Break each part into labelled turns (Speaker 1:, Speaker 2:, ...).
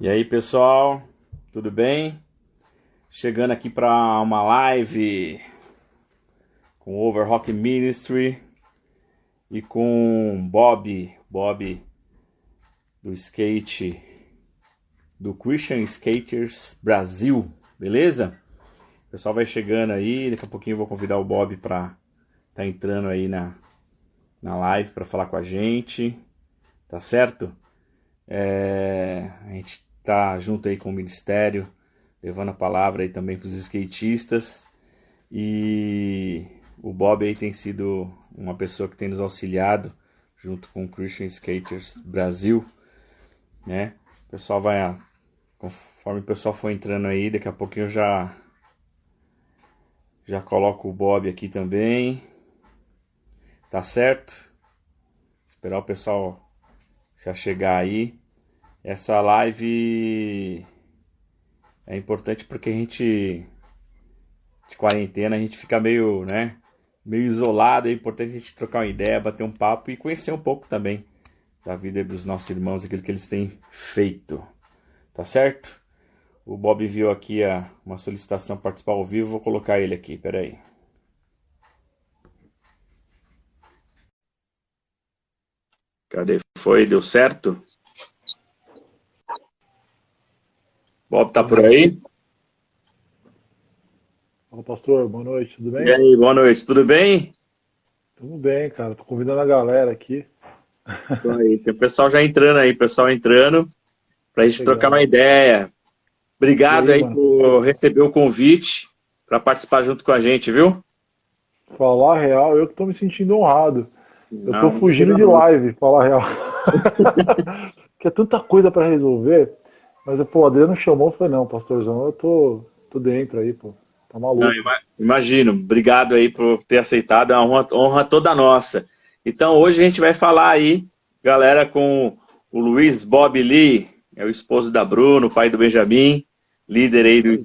Speaker 1: E aí, pessoal, tudo bem? Chegando aqui para uma live com o Overrock Ministry e com Bob, Bob do skate do Christian Skaters Brasil, beleza? O pessoal vai chegando aí, daqui a pouquinho eu vou convidar o Bob para tá entrando aí na na live para falar com a gente, tá certo? É, a gente tá junto aí com o Ministério, levando a palavra aí também para os skatistas. E o Bob aí tem sido uma pessoa que tem nos auxiliado junto com o Christian Skaters Brasil, né? O pessoal vai, conforme o pessoal for entrando aí, daqui a pouquinho eu já já coloco o Bob aqui também. Tá certo? Esperar o pessoal se achegar aí. Essa live é importante porque a gente de quarentena a gente fica meio, né, meio isolado, é importante a gente trocar uma ideia, bater um papo e conhecer um pouco também da vida dos nossos irmãos, aquilo que eles têm feito. Tá certo? O Bob viu aqui a, uma solicitação para participar ao vivo, vou colocar ele aqui, peraí. Cadê? Foi? Deu certo? Bob tá por aí?
Speaker 2: Fala, pastor. Boa noite, tudo bem?
Speaker 1: E aí, boa noite, tudo bem?
Speaker 2: Tudo bem, cara. Tô convidando a galera aqui.
Speaker 1: Aí, tem o pessoal já entrando aí, pessoal entrando, pra gente Legal. trocar uma ideia. Obrigado aí, aí por receber o convite para participar junto com a gente, viu?
Speaker 2: Falar real, eu que tô me sentindo honrado. Eu não, tô fugindo de live, falar real. Porque é tanta coisa para resolver. Mas, pô, o Adriano chamou e falei, não, pastorzão, eu tô, tô dentro aí, pô. Tá maluco. Não,
Speaker 1: imagino. Obrigado aí por ter aceitado. É uma honra, honra toda nossa. Então, hoje a gente vai falar aí, galera, com o Luiz Bob Lee, é o esposo da Bruno, pai do Benjamin, líder aí do,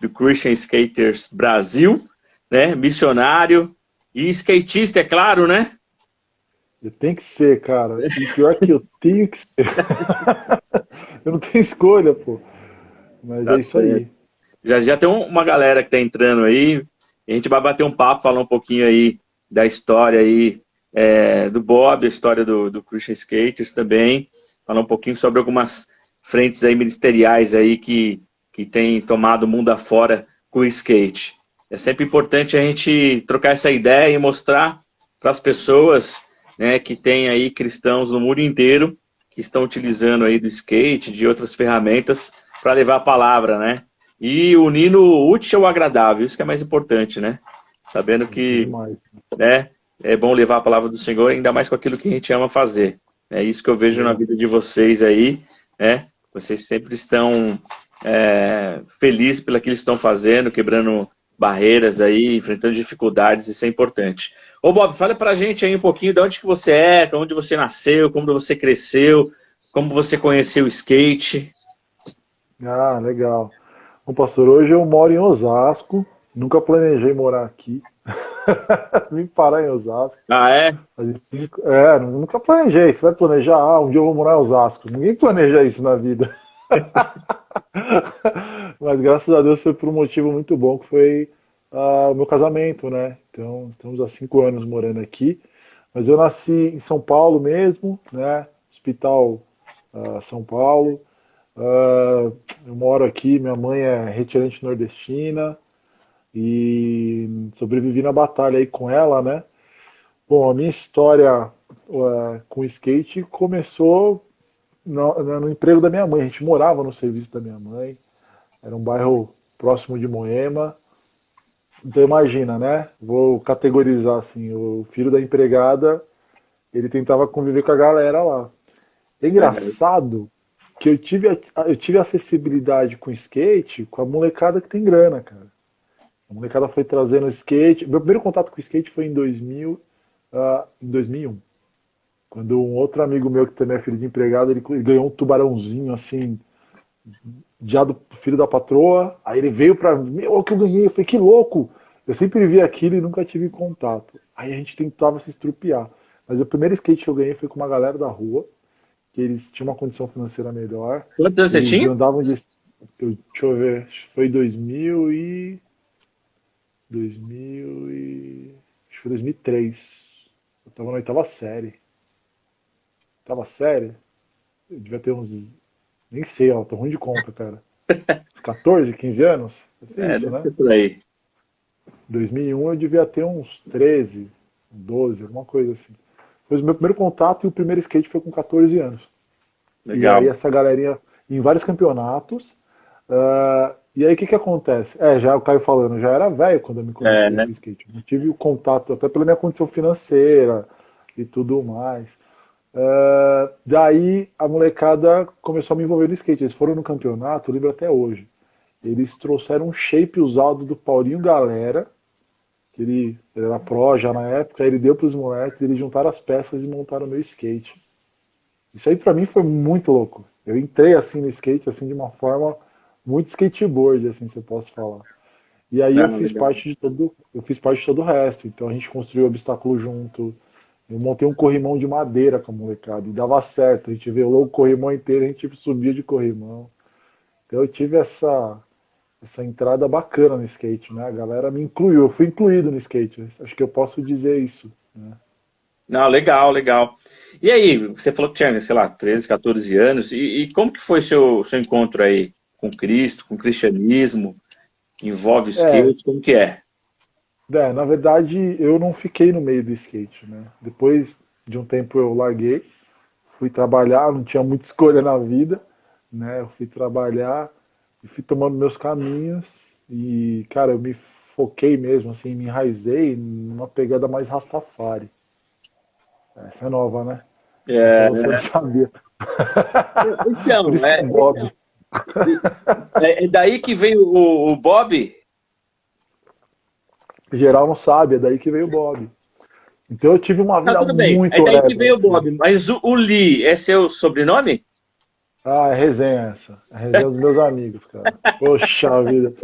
Speaker 1: do Christian Skaters Brasil, né? Missionário e skatista, é claro, né?
Speaker 2: Eu tenho que ser, cara. E pior que eu tenho que ser. eu não tenho escolha, pô. Mas tá é isso aí.
Speaker 1: Já, já tem uma galera que tá entrando aí. A gente vai bater um papo, falar um pouquinho aí da história aí é, do Bob, a história do, do Christian Skaters também. Falar um pouquinho sobre algumas frentes aí ministeriais aí que, que tem tomado o mundo afora com o skate. É sempre importante a gente trocar essa ideia e mostrar para as pessoas né, que tem aí cristãos no mundo inteiro que estão utilizando aí do skate, de outras ferramentas para levar a palavra, né? E unindo o útil ao agradável, isso que é mais importante, né? Sabendo que né, é bom levar a palavra do Senhor, ainda mais com aquilo que a gente ama fazer. É isso que eu vejo na vida de vocês aí, né? Vocês sempre estão é, felizes pelo que eles estão fazendo, quebrando barreiras aí, enfrentando dificuldades, isso é importante. Ô Bob, fala pra gente aí um pouquinho de onde que você é, de onde você nasceu, como você cresceu, como você conheceu o skate.
Speaker 2: Ah, legal. Bom, pastor, hoje eu moro em Osasco, nunca planejei morar aqui. Vim parar em Osasco.
Speaker 1: Ah, é?
Speaker 2: Cinco... É, nunca planejei. Você vai planejar, ah, um dia eu vou morar em Osasco. Ninguém planeja isso na vida. Mas graças a Deus foi por um motivo muito bom, que foi o meu casamento, né? Então, estamos há cinco anos morando aqui. Mas eu nasci em São Paulo mesmo, né? Hospital uh, São Paulo. Uh, eu moro aqui, minha mãe é retirante nordestina e sobrevivi na batalha aí com ela, né? Bom, a minha história uh, com skate começou no, no, emprego da minha mãe. A gente morava no serviço da minha mãe. Era um bairro próximo de Moema. Então imagina, né? Vou categorizar assim, o filho da empregada, ele tentava conviver com a galera lá. É engraçado que eu tive, eu tive acessibilidade com skate com a molecada que tem grana, cara. A molecada foi trazendo skate. Meu primeiro contato com skate foi em 2000, uh, ah, em 2001. Quando um outro amigo meu que também é filho de empregado, ele ganhou um tubarãozinho assim, já do filho da patroa. Aí ele veio para mim, o que eu ganhei. Eu falei, que louco! Eu sempre vi aquilo e nunca tive contato. Aí a gente tentava se estrupiar. Mas o primeiro skate que eu ganhei foi com uma galera da rua. que eles tinham uma condição financeira melhor.
Speaker 1: Quantos anos você tinha?
Speaker 2: Andavam de, eu, deixa eu ver, foi 2000 e 2000 e acho que foi 2003. Eu tava na oitava série. Oitava série? Eu devia ter uns nem sei, ó, tô ruim de conta, cara. 14, 15 anos?
Speaker 1: É, isso, né? por aí.
Speaker 2: 2001 eu devia ter uns 13, 12, alguma coisa assim. Foi o meu primeiro contato e o primeiro skate foi com 14 anos. Legal. E aí essa galerinha em vários campeonatos. Uh, e aí o que que acontece? É, já o Caio falando, já era velho quando eu me conheci é, né? skate. Eu tive o contato até pela minha condição financeira e tudo mais. Uh, daí a molecada começou a me envolver no skate. Eles foram no campeonato, eu lembro até hoje. Eles trouxeram um shape usado do Paulinho Galera, que ele, ele era pro já na época, ele deu para os moleques, eles juntaram as peças e montaram o meu skate. Isso aí para mim foi muito louco. Eu entrei assim no skate assim de uma forma muito skateboard, assim, se eu posso falar. E aí eu fiz legal. parte de todo, eu fiz parte de todo o resto. Então a gente construiu obstáculo junto, eu montei um corrimão de madeira com a molecada e dava certo. A gente velou o corrimão inteiro, a gente subia de corrimão. Então eu tive essa, essa entrada bacana no skate, né? A galera me incluiu, eu fui incluído no skate. Acho que eu posso dizer isso. Né?
Speaker 1: Não, legal, legal. E aí, você falou que tinha, sei lá, 13, 14 anos, e, e como que foi seu, seu encontro aí com Cristo, com o cristianismo? Envolve o skate, é. como que é?
Speaker 2: É, na verdade, eu não fiquei no meio do skate, né? Depois de um tempo eu larguei, fui trabalhar, não tinha muita escolha na vida, né? Eu fui trabalhar e fui tomando meus caminhos e, cara, eu me foquei mesmo, assim, me enraizei numa pegada mais Rastafari. Essa é nova, né?
Speaker 1: É,
Speaker 2: você não sabia.
Speaker 1: Então, Por isso é, Bob. É, é daí que veio o, o Bob?
Speaker 2: Geral não sabe, é daí que veio o Bob. Então eu tive uma vida ah, muito
Speaker 1: É daí que veio o Bob. Mas o, o Lee é seu sobrenome?
Speaker 2: Ah, é resenha essa. É resenha dos meus amigos, cara. Poxa vida.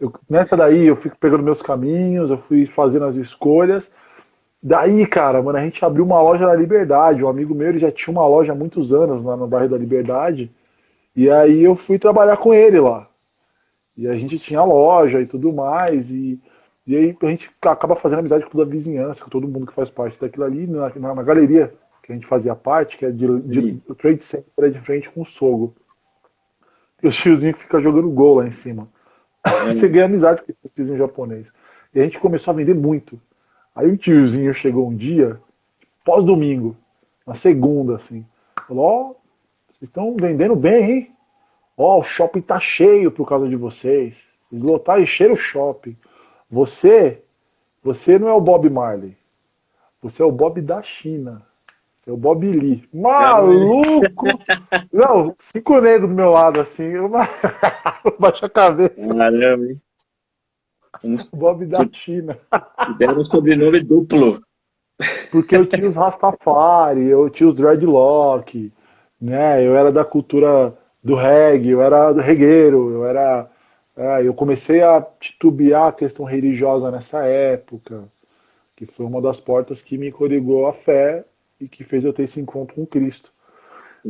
Speaker 2: Eu, nessa daí eu fico pegando meus caminhos, eu fui fazendo as escolhas. Daí, cara, mano, a gente abriu uma loja na Liberdade. Um amigo meu ele já tinha uma loja há muitos anos lá no bairro da Liberdade. E aí eu fui trabalhar com ele lá. E a gente tinha loja e tudo mais. E e aí a gente acaba fazendo amizade com toda a vizinhança, com todo mundo que faz parte daquilo ali, na, na, na galeria que a gente fazia parte, que é de, de, de Trade Center, é de frente com o Sogo. E os tiozinhos que ficam jogando gol lá em cima. É. Você ganha amizade com esse tiozinho japonês. E a gente começou a vender muito. Aí o tiozinho chegou um dia, pós-domingo, na segunda, assim. Falou, ó, oh, vocês estão vendendo bem, hein? Ó, oh, o shopping tá cheio por causa de vocês. Esgotar e cheiro o shopping. Você, você não é o Bob Marley. Você é o Bob da China. Você é o Bob Lee. Maluco! não, cinco negros do meu lado, assim. Eu baixo a cabeça.
Speaker 1: Caramba, hein?
Speaker 2: Bob da China.
Speaker 1: Deram um sobrenome duplo.
Speaker 2: Porque eu tinha os Rastafari, eu tinha os Dreadlock, né? Eu era da cultura do reggae, eu era do regueiro, eu era é, eu comecei a titubear a questão religiosa nessa época, que foi uma das portas que me corrigou a fé e que fez eu ter esse encontro com Cristo.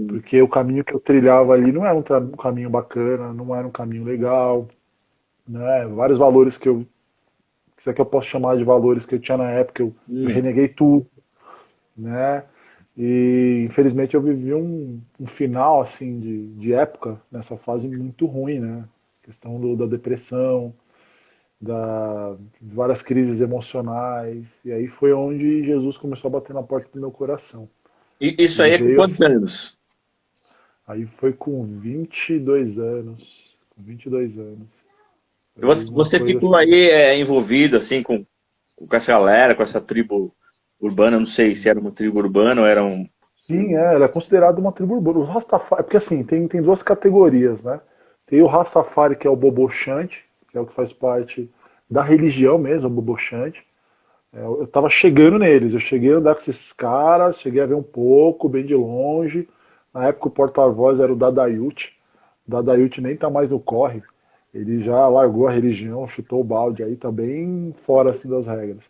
Speaker 2: Porque o caminho que eu trilhava ali não era um, caminho bacana, não era um caminho legal, né? Vários valores que eu isso aqui eu posso chamar de valores que eu tinha na época, eu hum. reneguei tudo, né? E infelizmente eu vivi um, um final assim de, de época nessa fase muito ruim, né? Questão do, da depressão, da várias crises emocionais. E aí foi onde Jesus começou a bater na porta do meu coração.
Speaker 1: E isso aí é com quantos anos?
Speaker 2: Aí foi com 22 anos. Com 22 anos.
Speaker 1: Você, você ficou assim. aí é, envolvido assim com, com essa galera, com essa tribo urbana, não sei se era uma tribo urbana ou era um.
Speaker 2: Sim, é, ela é considerada uma tribo urbana. Os Rastafari, porque assim, tem, tem duas categorias, né? Tem o Rastafari, que é o Bobochante, que é o que faz parte da religião mesmo, o Bobochante. É, eu estava chegando neles, eu cheguei a andar com esses caras, cheguei a ver um pouco, bem de longe. Na época o porta-voz era o Dadayut. Dadayut nem tá mais no corre. Ele já largou a religião, chutou o balde aí, tá bem fora assim das regras.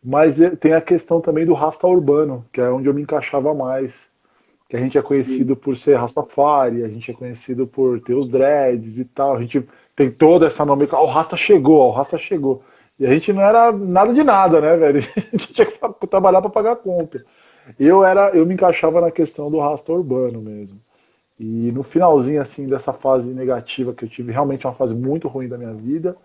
Speaker 2: Mas tem a questão também do rasta urbano, que é onde eu me encaixava mais. Que a gente é conhecido por ser Rastafari, a gente é conhecido por ter os dreads e tal, a gente tem toda essa nome, ó, o Rasta chegou, o Rasta chegou. E a gente não era nada de nada, né, velho? A gente tinha que trabalhar para pagar a conta. Eu era, eu me encaixava na questão do rasta urbano mesmo. E no finalzinho assim dessa fase negativa que eu tive, realmente uma fase muito ruim da minha vida,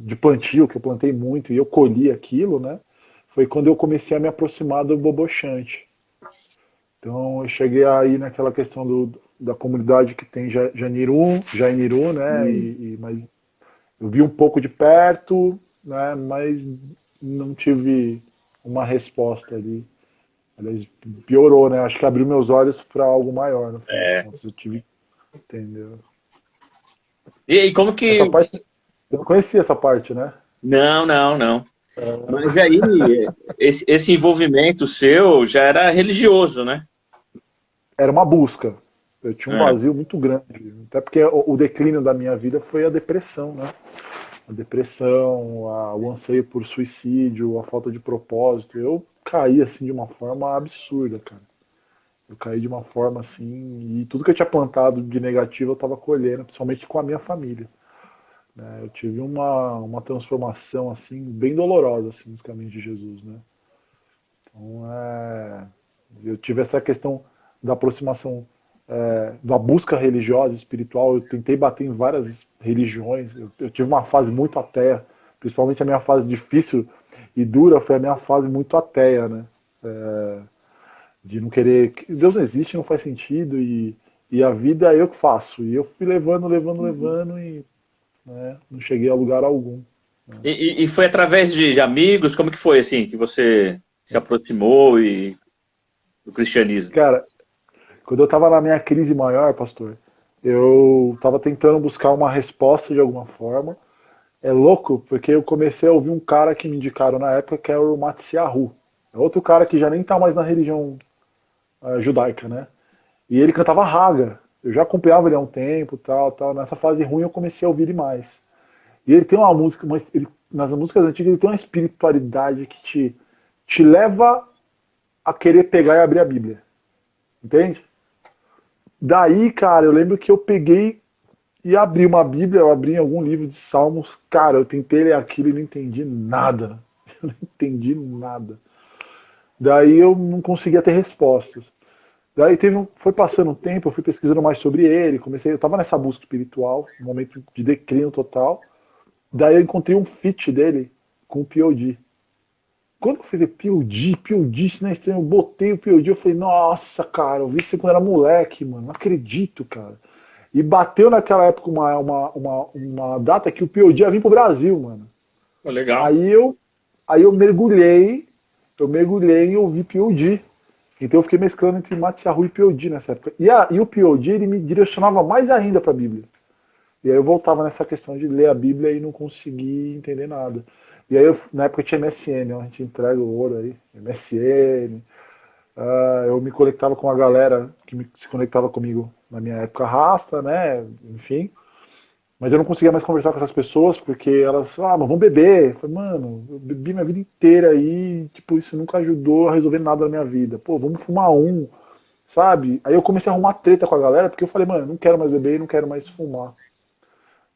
Speaker 2: de plantio, que eu plantei muito e eu colhi aquilo, né? Foi quando eu comecei a me aproximar do bobochante. Então eu cheguei aí naquela questão do, da comunidade que tem Janiru, Jainiru, né? Hum. E, e, mas eu vi um pouco de perto, né? Mas não tive uma resposta ali. Aliás, piorou, né? Acho que abriu meus olhos para algo maior. Né?
Speaker 1: É.
Speaker 2: Eu tive, entendeu?
Speaker 1: E, e como que
Speaker 2: parte, eu não conhecia essa parte, né?
Speaker 1: Não, não, não. É... Mas aí esse, esse envolvimento seu já era religioso, né?
Speaker 2: Era uma busca. Eu tinha um é. vazio muito grande. Até porque o, declínio da minha vida foi a depressão, né? a depressão, a, o anseio por suicídio, a falta de propósito. Eu caí assim de uma forma absurda, cara. Eu caí de uma forma assim, e tudo que eu tinha plantado de negativo eu estava colhendo, principalmente com a minha família. Né? Eu tive uma, uma transformação assim bem dolorosa assim, nos caminhos de Jesus, né? Então, é, eu tive essa questão da aproximação é, da busca religiosa, espiritual. Eu tentei bater em várias religiões. Eu, eu, tive uma fase muito ateia, principalmente a minha fase difícil e dura foi a minha fase muito ateia, né? É, de não querer. Deus não existe, não faz sentido e, e a vida é eu que faço. E eu fui levando, levando, uhum. levando e né, não cheguei a lugar algum.
Speaker 1: Né? E, e, foi através de, de amigos? Como que foi assim que você se aproximou e do cristianismo?
Speaker 2: Cara, quando eu estava na minha crise maior, pastor, eu estava tentando buscar uma resposta de alguma forma. É louco, porque eu comecei a ouvir um cara que me indicaram na época, que é o Matsiahu. É outro cara que já nem está mais na religião uh, judaica, né? E ele cantava raga. Eu já acompanhava ele há um tempo, tal, tal. Nessa fase ruim eu comecei a ouvir ele mais. E ele tem uma música, uma, ele, nas músicas antigas ele tem uma espiritualidade que te, te leva a querer pegar e abrir a Bíblia. Entende? Daí, cara, eu lembro que eu peguei e abri uma Bíblia, eu abri algum livro de Salmos. Cara, eu tentei ler aquilo e não entendi nada. Eu não entendi nada. Daí eu não conseguia ter respostas. Daí teve um, foi passando um tempo, eu fui pesquisando mais sobre ele, comecei, eu estava nessa busca espiritual, um momento de declínio total. Daí eu encontrei um feat dele com o P.O.D. Quando eu fui ver POD, POD, isso não é estranho, eu botei o POD, eu falei, nossa, cara, eu vi isso quando era moleque, mano, não acredito, cara. E bateu naquela época uma, uma, uma, uma data que o POD ia vir pro Brasil, mano.
Speaker 1: legal.
Speaker 2: Aí eu, aí eu mergulhei, eu mergulhei e ouvi POD. Então eu fiquei mesclando entre Matsiahu e POD nessa época. E, a, e o POD, ele me direcionava mais ainda para a Bíblia. E aí eu voltava nessa questão de ler a Bíblia e não conseguir entender nada. E aí, eu, na época tinha MSN, ó, a gente entrega o ouro aí, MSN. Uh, ah, eu me conectava com a galera que me, se conectava comigo na minha época rasta, né? Enfim. Mas eu não conseguia mais conversar com essas pessoas porque elas, ah, mas vamos beber. Eu falei, mano, eu bebi minha vida inteira aí, tipo, isso nunca ajudou a resolver nada na minha vida. Pô, vamos fumar um, sabe? Aí eu comecei a arrumar treta com a galera porque eu falei, mano, não quero mais beber não quero mais fumar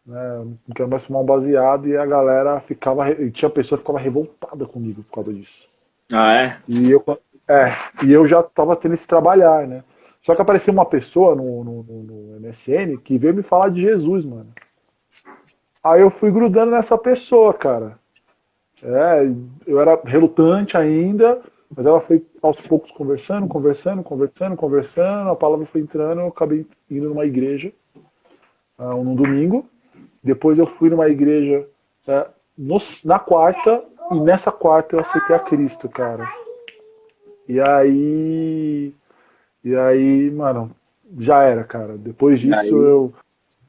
Speaker 2: né, quero mais fumar um baseado e a galera ficava, tinha pessoa que ficava revoltada comigo por causa disso.
Speaker 1: Ah, é?
Speaker 2: E eu, é, e eu já tava tendo esse trabalhar, né? Só que apareceu uma pessoa no, no, no, MSN que veio me falar de Jesus, mano. Aí eu fui grudando nessa pessoa, cara. É, eu era relutante ainda, mas ela foi aos poucos conversando, conversando, conversando, conversando, a palavra foi entrando, eu acabei indo numa igreja uh, num domingo, depois eu fui numa igreja é, no, na quarta, e nessa quarta eu aceitei a Cristo, cara. E aí. E aí, mano, já era, cara. Depois disso, eu.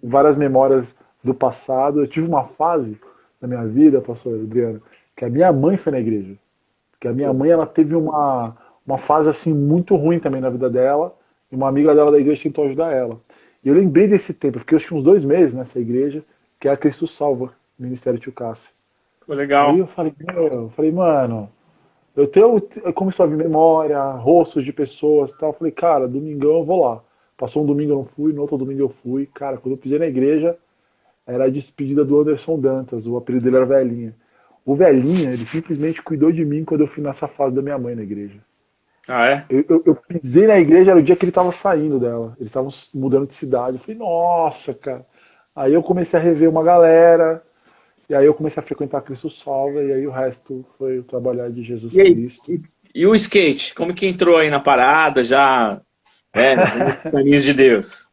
Speaker 2: Várias memórias do passado. Eu tive uma fase na minha vida, pastor Adriano, que a minha mãe foi na igreja. Que a minha mãe, ela teve uma, uma fase, assim, muito ruim também na vida dela. E uma amiga dela da igreja tentou ajudar ela. E eu lembrei desse tempo, porque eu acho que uns dois meses nessa igreja que é a Cristo Salva, Ministério Tio Cássio.
Speaker 1: Foi legal.
Speaker 2: Aí eu falei, eu falei, mano, eu tenho, eu comecei a ver memória, rostos de pessoas e tal. Eu falei, cara, domingão eu vou lá. Passou um domingo eu não fui, no outro domingo eu fui. Cara, quando eu pisei na igreja, era a despedida do Anderson Dantas, o apelido dele era Velhinha. O Velhinha, ele simplesmente cuidou de mim quando eu fui nessa fase da minha mãe na igreja.
Speaker 1: Ah, é?
Speaker 2: Eu, eu, eu pisei na igreja, era o dia que ele estava saindo dela. Eles estavam mudando de cidade. Eu falei, nossa, cara. Aí eu comecei a rever uma galera, e aí eu comecei a frequentar Cristo Salva, e aí o resto foi o trabalhar de Jesus
Speaker 1: e
Speaker 2: Cristo.
Speaker 1: E, e, o skate? Como que entrou aí na parada, já é, nos caminhos de Deus?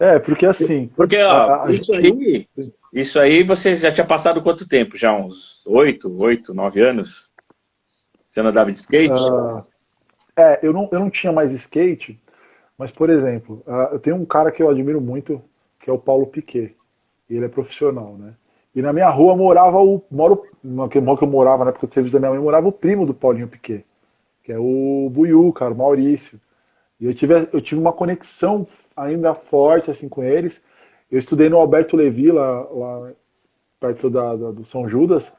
Speaker 2: É, porque assim...
Speaker 1: Porque, ó, a, a isso, aí, isso aí você já tinha passado quanto tempo? Já uns oito, oito, nove anos? Você não andava de skate? Uh,
Speaker 2: é, eu não, eu não tinha mais skate, mas, por exemplo, uh, eu tenho um cara que eu admiro muito, que é o Paulo Piquet. Ele é profissional, né? E na minha rua morava o. Moro, naquele que eu morava, na época do serviço da minha mãe, morava o primo do Paulinho Piquet, que é o Buiu, cara, o Maurício. E eu tive, eu tive uma conexão ainda forte assim com eles. Eu estudei no Alberto Levi, lá, lá perto da, da, do São Judas.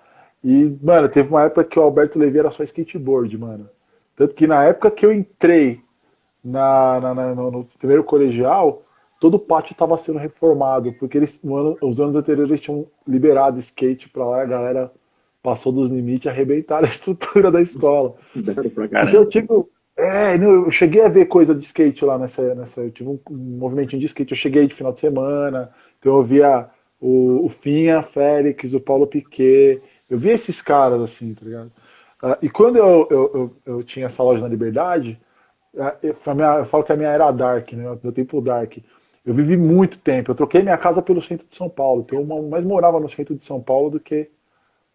Speaker 2: E, mano, teve uma época que o Alberto Levi era só skateboard, mano. Tanto que na época que eu entrei na, na, na no, no primeiro colegial, todo o pátio estava sendo reformado, porque eles, ano, os anos anteriores eles tinham liberado skate para lá, a galera passou dos limites arrebentaram a estrutura da escola. então eu tive. É, eu cheguei a ver coisa de skate lá nessa. nessa eu tive um, movimentinho de skate, eu cheguei de final de semana, então eu via o, o Finha Félix, o Paulo Piquet, eu via esses caras assim, tá ligado? Uh, e quando eu, eu, eu, eu, tinha essa loja na Liberdade, uh, eu, eu, falo que a minha era dark, né? Meu tempo dark. Eu vivi muito tempo. Eu troquei minha casa pelo centro de São Paulo. Então, eu mais morava no centro de São Paulo do que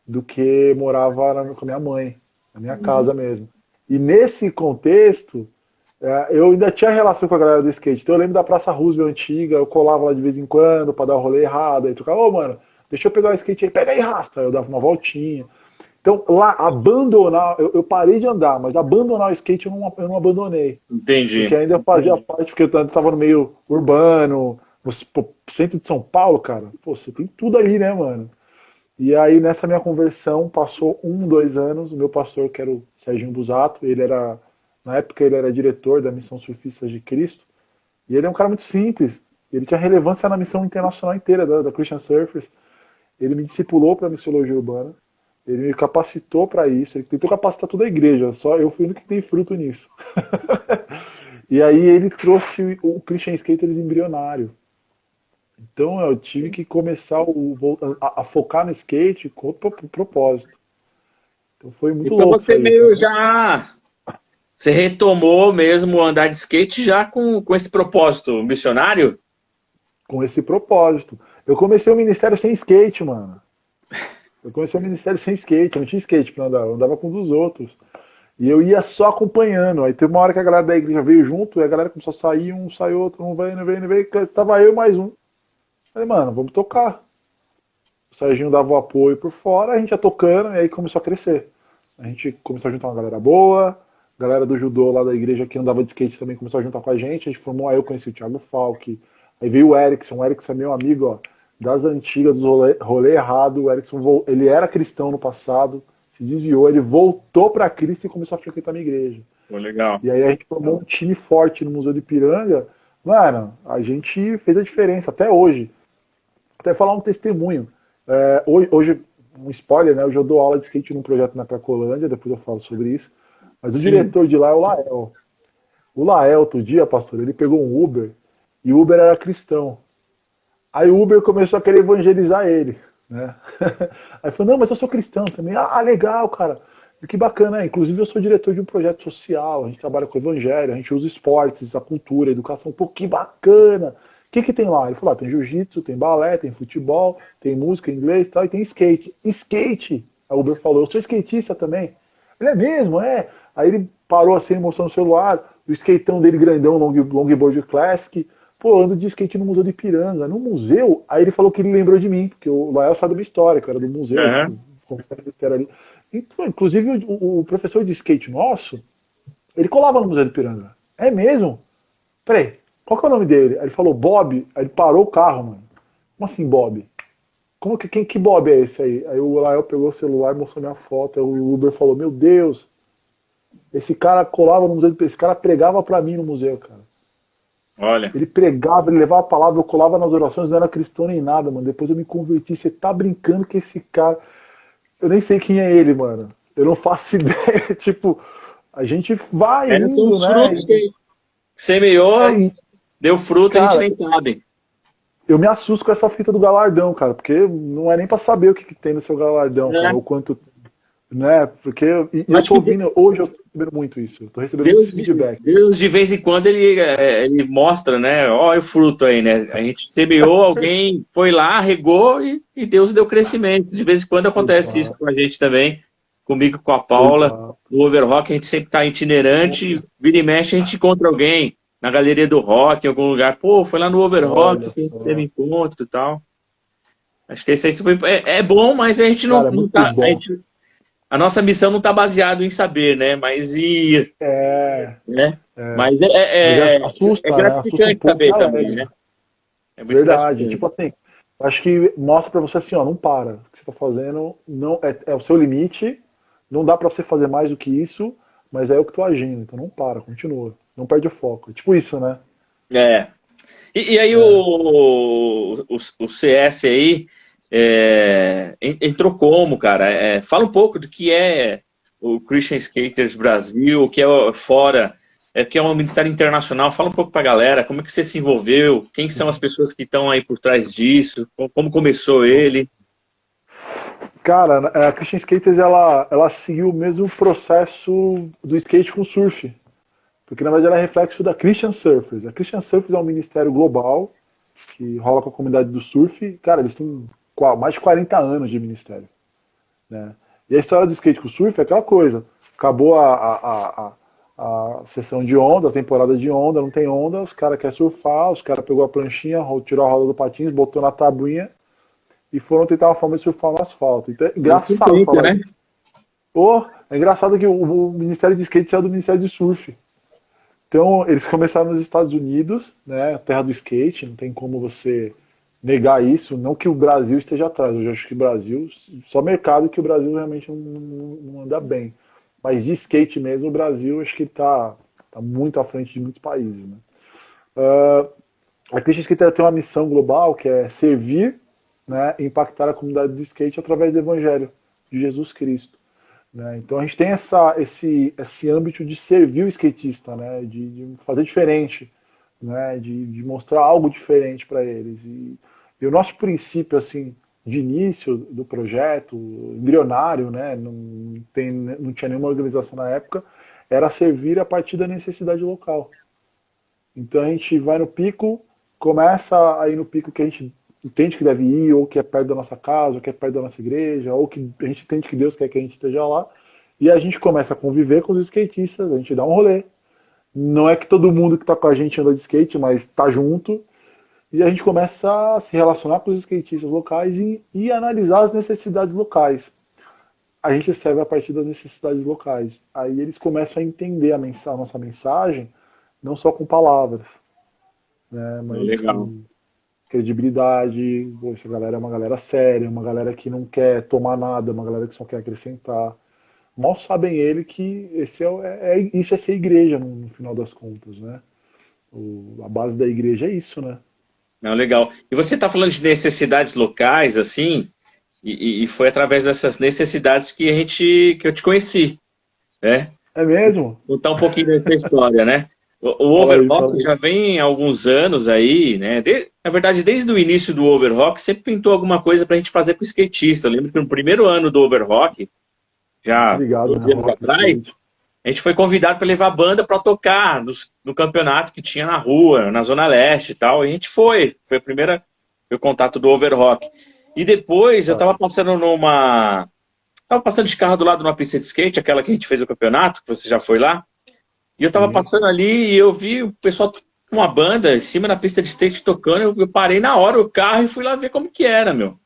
Speaker 2: do que morava com a minha mãe, na minha uhum. casa mesmo. E nesse contexto, é, eu ainda tinha relação com a galera do skate. Então eu lembro da Praça Roosevelt antiga, eu colava lá de vez em quando para dar o rolê errado. Aí trocava, ô mano, deixa eu pegar o skate aí, pega aí, rasta. Aí eu dava uma voltinha. Então, lá, abandonar, eu, eu, parei de andar, mas abandonar o skate eu não, eu não abandonei.
Speaker 1: Entendi.
Speaker 2: Porque ainda fazia Entendi. parte, porque eu estava no meio urbano, no centro de São Paulo, cara. Pô, você tem tudo ali, né, mano? E aí, nessa minha conversão, passou um, dois anos, o meu pastor, que era o Serginho Busato, ele era, na época, ele era diretor da Missão Surfistas de Cristo, e ele é um cara muito simples, ele tinha relevância na missão internacional inteira da, da Christian Surfers. Ele me discipulou para a missiologia urbana, ele me capacitou para isso, ele tentou capacitar toda a igreja, só eu fui o único que tem fruto nisso. e aí ele trouxe o Christian Skaters embrionário. Então eu tive que começar o, a, a focar no skate com propósito. Então foi muito então louco.
Speaker 1: Então você meio já. Você retomou mesmo andar de skate já com, com esse propósito missionário?
Speaker 2: Com esse propósito. Eu comecei o ministério sem skate, mano. Eu comecei o ministério sem skate, não tinha skate pra andar, eu andava com um dos outros. E eu ia só acompanhando. Aí teve uma hora que a galera da igreja veio junto, e a galera começou a sair, um sai outro, um vem, vem, vem. Tava eu mais um. Falei, mano, vamos tocar. O Serginho dava o apoio por fora, a gente ia tocando, e aí começou a crescer. A gente começou a juntar uma galera boa, a galera do judô lá da igreja que andava de skate também começou a juntar com a gente. A gente formou, aí eu conheci o Thiago Falk. Aí veio o Erickson, o Erickson é meu amigo, ó das antigas, do rolê, rolê errado. O Erickson, ele era cristão no passado, se desviou, ele voltou para Cristo e começou a frequentar a minha igreja.
Speaker 1: legal.
Speaker 2: E aí a gente formou um time forte no Museu de Piranga. Mano, a gente fez a diferença até hoje. Até falar um testemunho. É, hoje, hoje, um spoiler, né? Hoje eu dou aula de skate num projeto na Cracolândia, depois eu falo sobre isso. Mas o Sim. diretor de lá é o Lael. O Lael, outro dia, pastor, ele pegou um Uber e o Uber era cristão. Aí o Uber começou a querer evangelizar ele. Né? Aí falou, não, mas eu sou cristão também. Ah, legal, cara. Que bacana. Inclusive, eu sou diretor de um projeto social, a gente trabalha com o evangelho, a gente usa esportes, a cultura, a educação. Pô, que bacana. O que, que tem lá? Ele falou, ah, tem jiu-jitsu, tem balé, tem futebol, tem música inglês e tal, e tem skate. Skate! A Uber falou, eu sou skatista também. Ele é mesmo, é. Aí ele parou assim, mostrando o celular, o skateão dele grandão, long, longboard classic, Pô, ando de skate no Museu de Ipiranga. No museu, aí ele falou que ele lembrou de mim, porque o Lael sabe da minha história, que eu era do museu, uhum. ali. Então, inclusive, o, o, professor de skate nosso, ele colava no Museu de Ipiranga. É mesmo? Peraí, qual que é o nome dele? Aí ele falou Bob, aí ele parou o carro, mano. Como assim, Bob? Como que, quem, que Bob é esse aí? Aí o Lael pegou o celular, mostrou minha foto, aí o Uber falou, meu Deus, Esse cara colava no museu, esse cara pregava para mim no museu, cara.
Speaker 1: Olha.
Speaker 2: Ele pregava, ele levava a palavra, eu colava nas orações, não era cristão nem nada, mano. Depois eu me converti. Você tá brincando que esse cara. Eu nem sei quem é ele, mano. Eu não faço ideia. tipo, a gente vai é, indo, né?
Speaker 1: Que semeou, é, deu fruto, cara, a gente nem sabe.
Speaker 2: Eu me assusto com essa fita do galardão, cara, porque não é nem para saber o que, que, tem no seu galardão, é. cara, o quanto né? Porque e, eu tô ouvindo, hoje eu tô recebendo muito isso. Eu tô recebendo Deus, feedback.
Speaker 1: Deus, de vez em quando, ele, é, ele mostra, né? Olha o fruto aí, né? A gente semeou, alguém foi lá, regou e, e, Deus deu crescimento. De vez em quando acontece Exato. isso com a gente também. Comigo, com a Paula. Exato. No Overrock, a gente sempre tá itinerante. Vira e mexe, a gente encontra alguém na galeria do rock, em algum lugar. Pô, foi lá no Overrock, que a gente teve encontro e tal. Acho que isso aí é, é bom, mas a gente não, Cara, não tá. A gente, a nossa missão não está baseada em saber, né? Mas ir.
Speaker 2: É.
Speaker 1: Né? É. Mas é, é, é assusta, é gratificante né? saber também, né?
Speaker 2: É Verdade. Tipo assim, acho que mostra para você assim, ó, não para. O que você está fazendo não é, é, o seu limite. Não dá para você fazer mais do que isso, mas é o que estou agindo. Então não para, continua. Não perde o foco. Tipo isso, né?
Speaker 1: É. E, e aí é. o, o, o CS aí, é, entrou como, cara? É, fala um pouco do que é o Christian Skaters Brasil, o que é fora, é que é um ministério internacional. Fala um pouco para a galera, como é que você se envolveu, quem são as pessoas que estão aí por trás disso, como começou ele?
Speaker 2: Cara, a Christian Skaters ela, ela seguiu o mesmo processo do skate com surf, porque na verdade ela é reflexo da Christian Surfers. A Christian Surfers é um ministério global que rola com a comunidade do surf. Cara, eles têm mais de 40 anos de ministério. Né? E a história do skate com surf é aquela coisa. Acabou a, a, a, a sessão de onda, a temporada de onda, não tem onda, os caras querem surfar, os caras pegou a planchinha, tirou a roda do patins, botou na tabuinha e foram tentar uma forma de surfar no asfalto. Então é engraçado tempo, falar né? Oh, é engraçado que o, o, Ministério de Skate saiu do Ministério de Surf. Então, eles começaram nos Estados Unidos, né, terra do skate, não tem como você negar isso, não que o Brasil esteja atrás, eu acho que o Brasil, só mercado que o Brasil realmente não, não anda bem. Mas de skate mesmo, o Brasil acho que está tá muito à frente de muitos países. Né? Uh, a Christian Skate tem uma missão global que é servir né, impactar a comunidade do skate através do Evangelho de Jesus Cristo. Né? Então a gente tem essa, esse, esse âmbito de servir o skatista, né, de, de fazer diferente, né, de, de mostrar algo diferente para eles. E, e, o nosso princípio, assim, de início do projeto, embrionário, né, não, tem, não tinha nenhuma organização na época, era servir a partir da necessidade local. Então a gente vai no pico, começa a ir no pico que a gente entende que deve ir, ou que é perto da nossa casa, ou que é perto da nossa igreja, ou que a gente entende que Deus quer que a gente esteja lá, e a gente começa a conviver com os skatistas, a gente dá um rolê, não é que todo mundo que está com a gente anda de skate, mas está junto. E a gente começa a se relacionar com os skatistas locais e, e analisar as necessidades locais. A gente serve a partir das necessidades locais. Aí eles começam a entender a, a nossa mensagem, não só com palavras, né, mas
Speaker 1: Legal.
Speaker 2: com credibilidade. Essa galera é uma galera séria, uma galera que não quer tomar nada, uma galera que só quer acrescentar mal sabem ele que esse é, é, é, isso é ser igreja no, no final das contas, né? O, a base da igreja é isso, né?
Speaker 1: Não, legal. E você está falando de necessidades locais, assim, e, e, foi através dessas necessidades que a gente, que eu te conheci, né?
Speaker 2: É mesmo?
Speaker 1: Contar um pouquinho dessa história, né? O, o Overrock já vem há alguns anos aí, né? De, na verdade, desde o início do Overrock, sempre pintou alguma coisa para a gente fazer com o skatista. Eu lembro que no primeiro ano do Overrock, já Obrigado, dois anos atrás, a gente foi convidado para levar a banda para tocar no, no, campeonato que tinha na rua, na Zona Leste e tal. E a gente foi. Foi a primeira foi o contato do Overrock. E depois eu estava passando numa. Estava passando de carro do lado de uma pista de skate, aquela que a gente fez o campeonato, que você já foi lá. E eu estava passando ali e eu vi o pessoal com uma banda em cima da pista de skate tocando. Eu, eu parei na hora o carro e fui lá ver como que era, meu.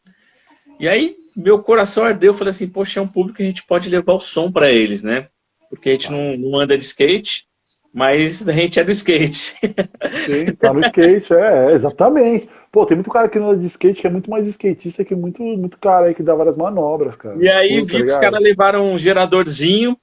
Speaker 1: E aí meu coração ardeu. Eu falei assim, poxa, é um público que a gente pode levar o som para eles, né? Porque a gente não, não anda de skate, mas a gente é do skate.
Speaker 2: Sim, tá no skate, é, é, exatamente. Pô, tem muito cara que não anda de skate que é muito mais skatista que muito, muito cara aí que dá várias manobras, cara.
Speaker 1: E aí Pô, vi tá que os caras levaram um geradorzinho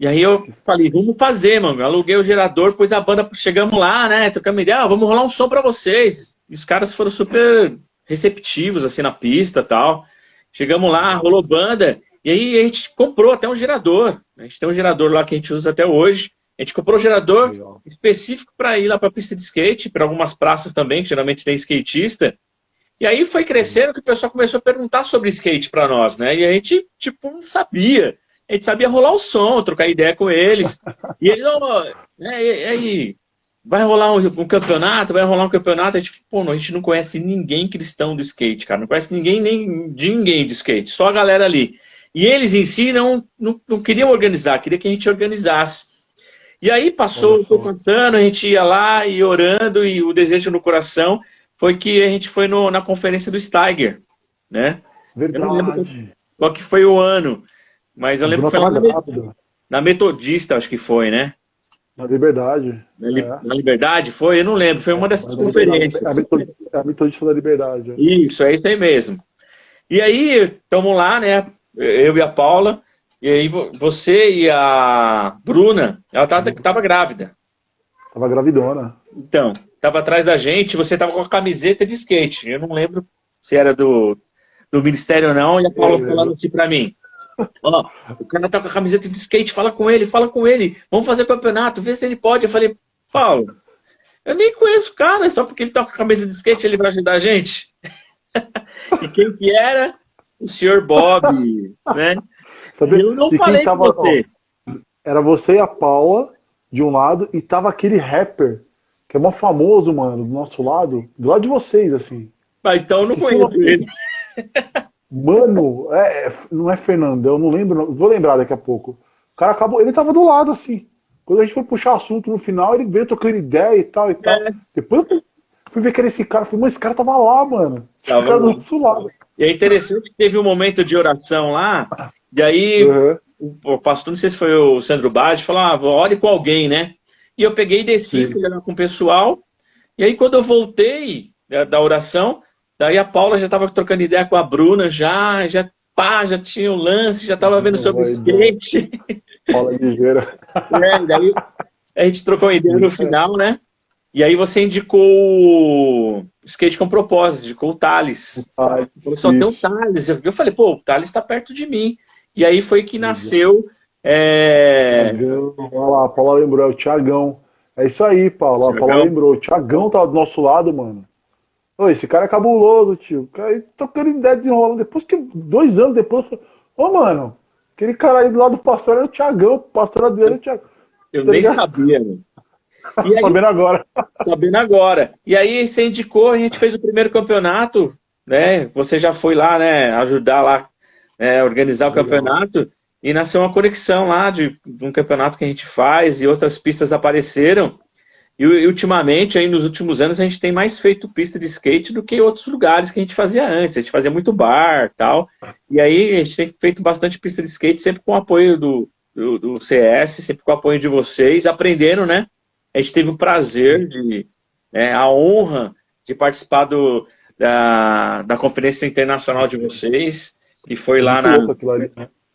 Speaker 1: E aí eu falei, vamos fazer, mano. Eu aluguei o gerador, pus a banda, chegamos lá, né? Trocamos ideia, ah, vamos rolar um som para vocês. E os caras foram super receptivos, assim, na pista tal. Chegamos lá, rolou banda, e aí a gente comprou até um gerador. A gente tem um gerador lá que a gente usa até hoje. A gente comprou um gerador Legal. específico para ir lá para a pista de skate, para algumas praças também, que geralmente tem skatista. E aí foi crescendo que o pessoal começou a perguntar sobre skate para nós, né? E a gente, tipo, não sabia a gente sabia rolar o som, trocar ideia com eles. E ele, oh, né, e, aí, vai rolar um, um, campeonato, vai rolar um campeonato. A gente, pô, não, a gente não conhece ninguém cristão do skate, cara. Não conhece ninguém nem de ninguém do skate, só a galera ali. E eles em si não, não, não queriam organizar, queria que a gente organizasse. E aí passou, foi passando, a gente ia lá e orando, e o desejo no coração foi que a gente foi no, na conferência do Steiger, né?
Speaker 2: Verdade. Eu não lembro
Speaker 1: qual que foi o ano. Mas eu lembro que foi lá na, na, Metodista, acho que foi, né?
Speaker 2: Na Liberdade.
Speaker 1: Na, li, é. na, Liberdade foi? Eu não lembro, foi uma dessas conferências.
Speaker 2: A metodista, da Liberdade. É.
Speaker 1: Isso, é isso aí mesmo. E aí, estamos lá, né? Eu e a Paula, e aí você e a Bruna, ela tava, tava grávida.
Speaker 2: Tava gravidona.
Speaker 1: Então, tava atrás da gente, você tava com a camiseta de skate. Eu não lembro se era do, do Ministério ou não, e a Paula falando assim pra mim. Ó, o cara tá com a camiseta de skate, fala com ele, fala com ele, vamos fazer campeonato, vê se ele pode. Eu falei, Paulo, eu nem conheço o cara, só porque ele tá com a camisa de skate ele vai ajudar a gente. e quem que era? O senhor Bob, né?
Speaker 2: Sabe, eu não falei tava, com você. Ó, era você e a Paula de um lado e tava aquele rapper que é mó famoso, mano, do nosso lado, do lado de vocês, assim.
Speaker 1: Ah, então eu não conheço ele.
Speaker 2: Mano, é, é, não é Fernando, eu não lembro, vou lembrar daqui a pouco. O cara acabou, ele tava do lado assim. Quando a gente foi puxar assunto no final, ele veio trocando ideia e tal e tal. É. Depois eu fui ver que era esse cara, falei, mas esse cara tava lá, mano. Tava cara do nosso lado.
Speaker 1: E é interessante que teve um momento de oração lá, e aí uhum. o, pastor, não sei se foi o Sandro Bade, falou, ah, ore com alguém, né? E eu peguei e desci, fui lá com o pessoal, e aí quando eu voltei da, da oração, Daí a Paula já estava trocando ideia com a Bruna, já, já, pá, já tinha o lance, já estava vendo sobre o skate.
Speaker 2: Paula ligeira.
Speaker 1: É, daí a gente trocou uma ideia no final, né? E aí você indicou o skate com propósito, indicou o Thales. O Thales falou, só tem o Thales. Eu falei, pô, o Thales está perto de mim. E aí foi que nasceu. É...
Speaker 2: Olha lá, a Paula lembrou, é o Tiagão. É isso aí, Paulo. A Paula lembrou. O Tiagão tá do nosso lado, mano. Ô, esse cara é cabuloso, tio. Aí tocando ideia desenrolando. Depois que, dois anos depois, ô, mano, aquele cara aí do lado do pastor era o Tiagão, o pastor Adriano é o Thiago.
Speaker 1: Eu tá nem ligado? sabia, mano.
Speaker 2: E aí, sabendo agora.
Speaker 1: Sabendo agora. E aí você indicou, a gente fez o primeiro campeonato, né? Você já foi lá, né, ajudar lá, né, organizar o campeonato. E nasceu uma conexão lá de, de um campeonato que a gente faz e outras pistas apareceram. E, e, ultimamente, aí nos últimos anos, a gente tem mais feito pista de skate do que outros lugares que a gente fazia antes. A gente fazia muito bar tal. E aí a gente tem feito bastante pista de skate, sempre com o apoio do, do, do CS, sempre com o apoio de vocês, aprendendo, né? A gente teve o prazer de, né, a honra de participar do, da, da conferência internacional de vocês, que foi lá na,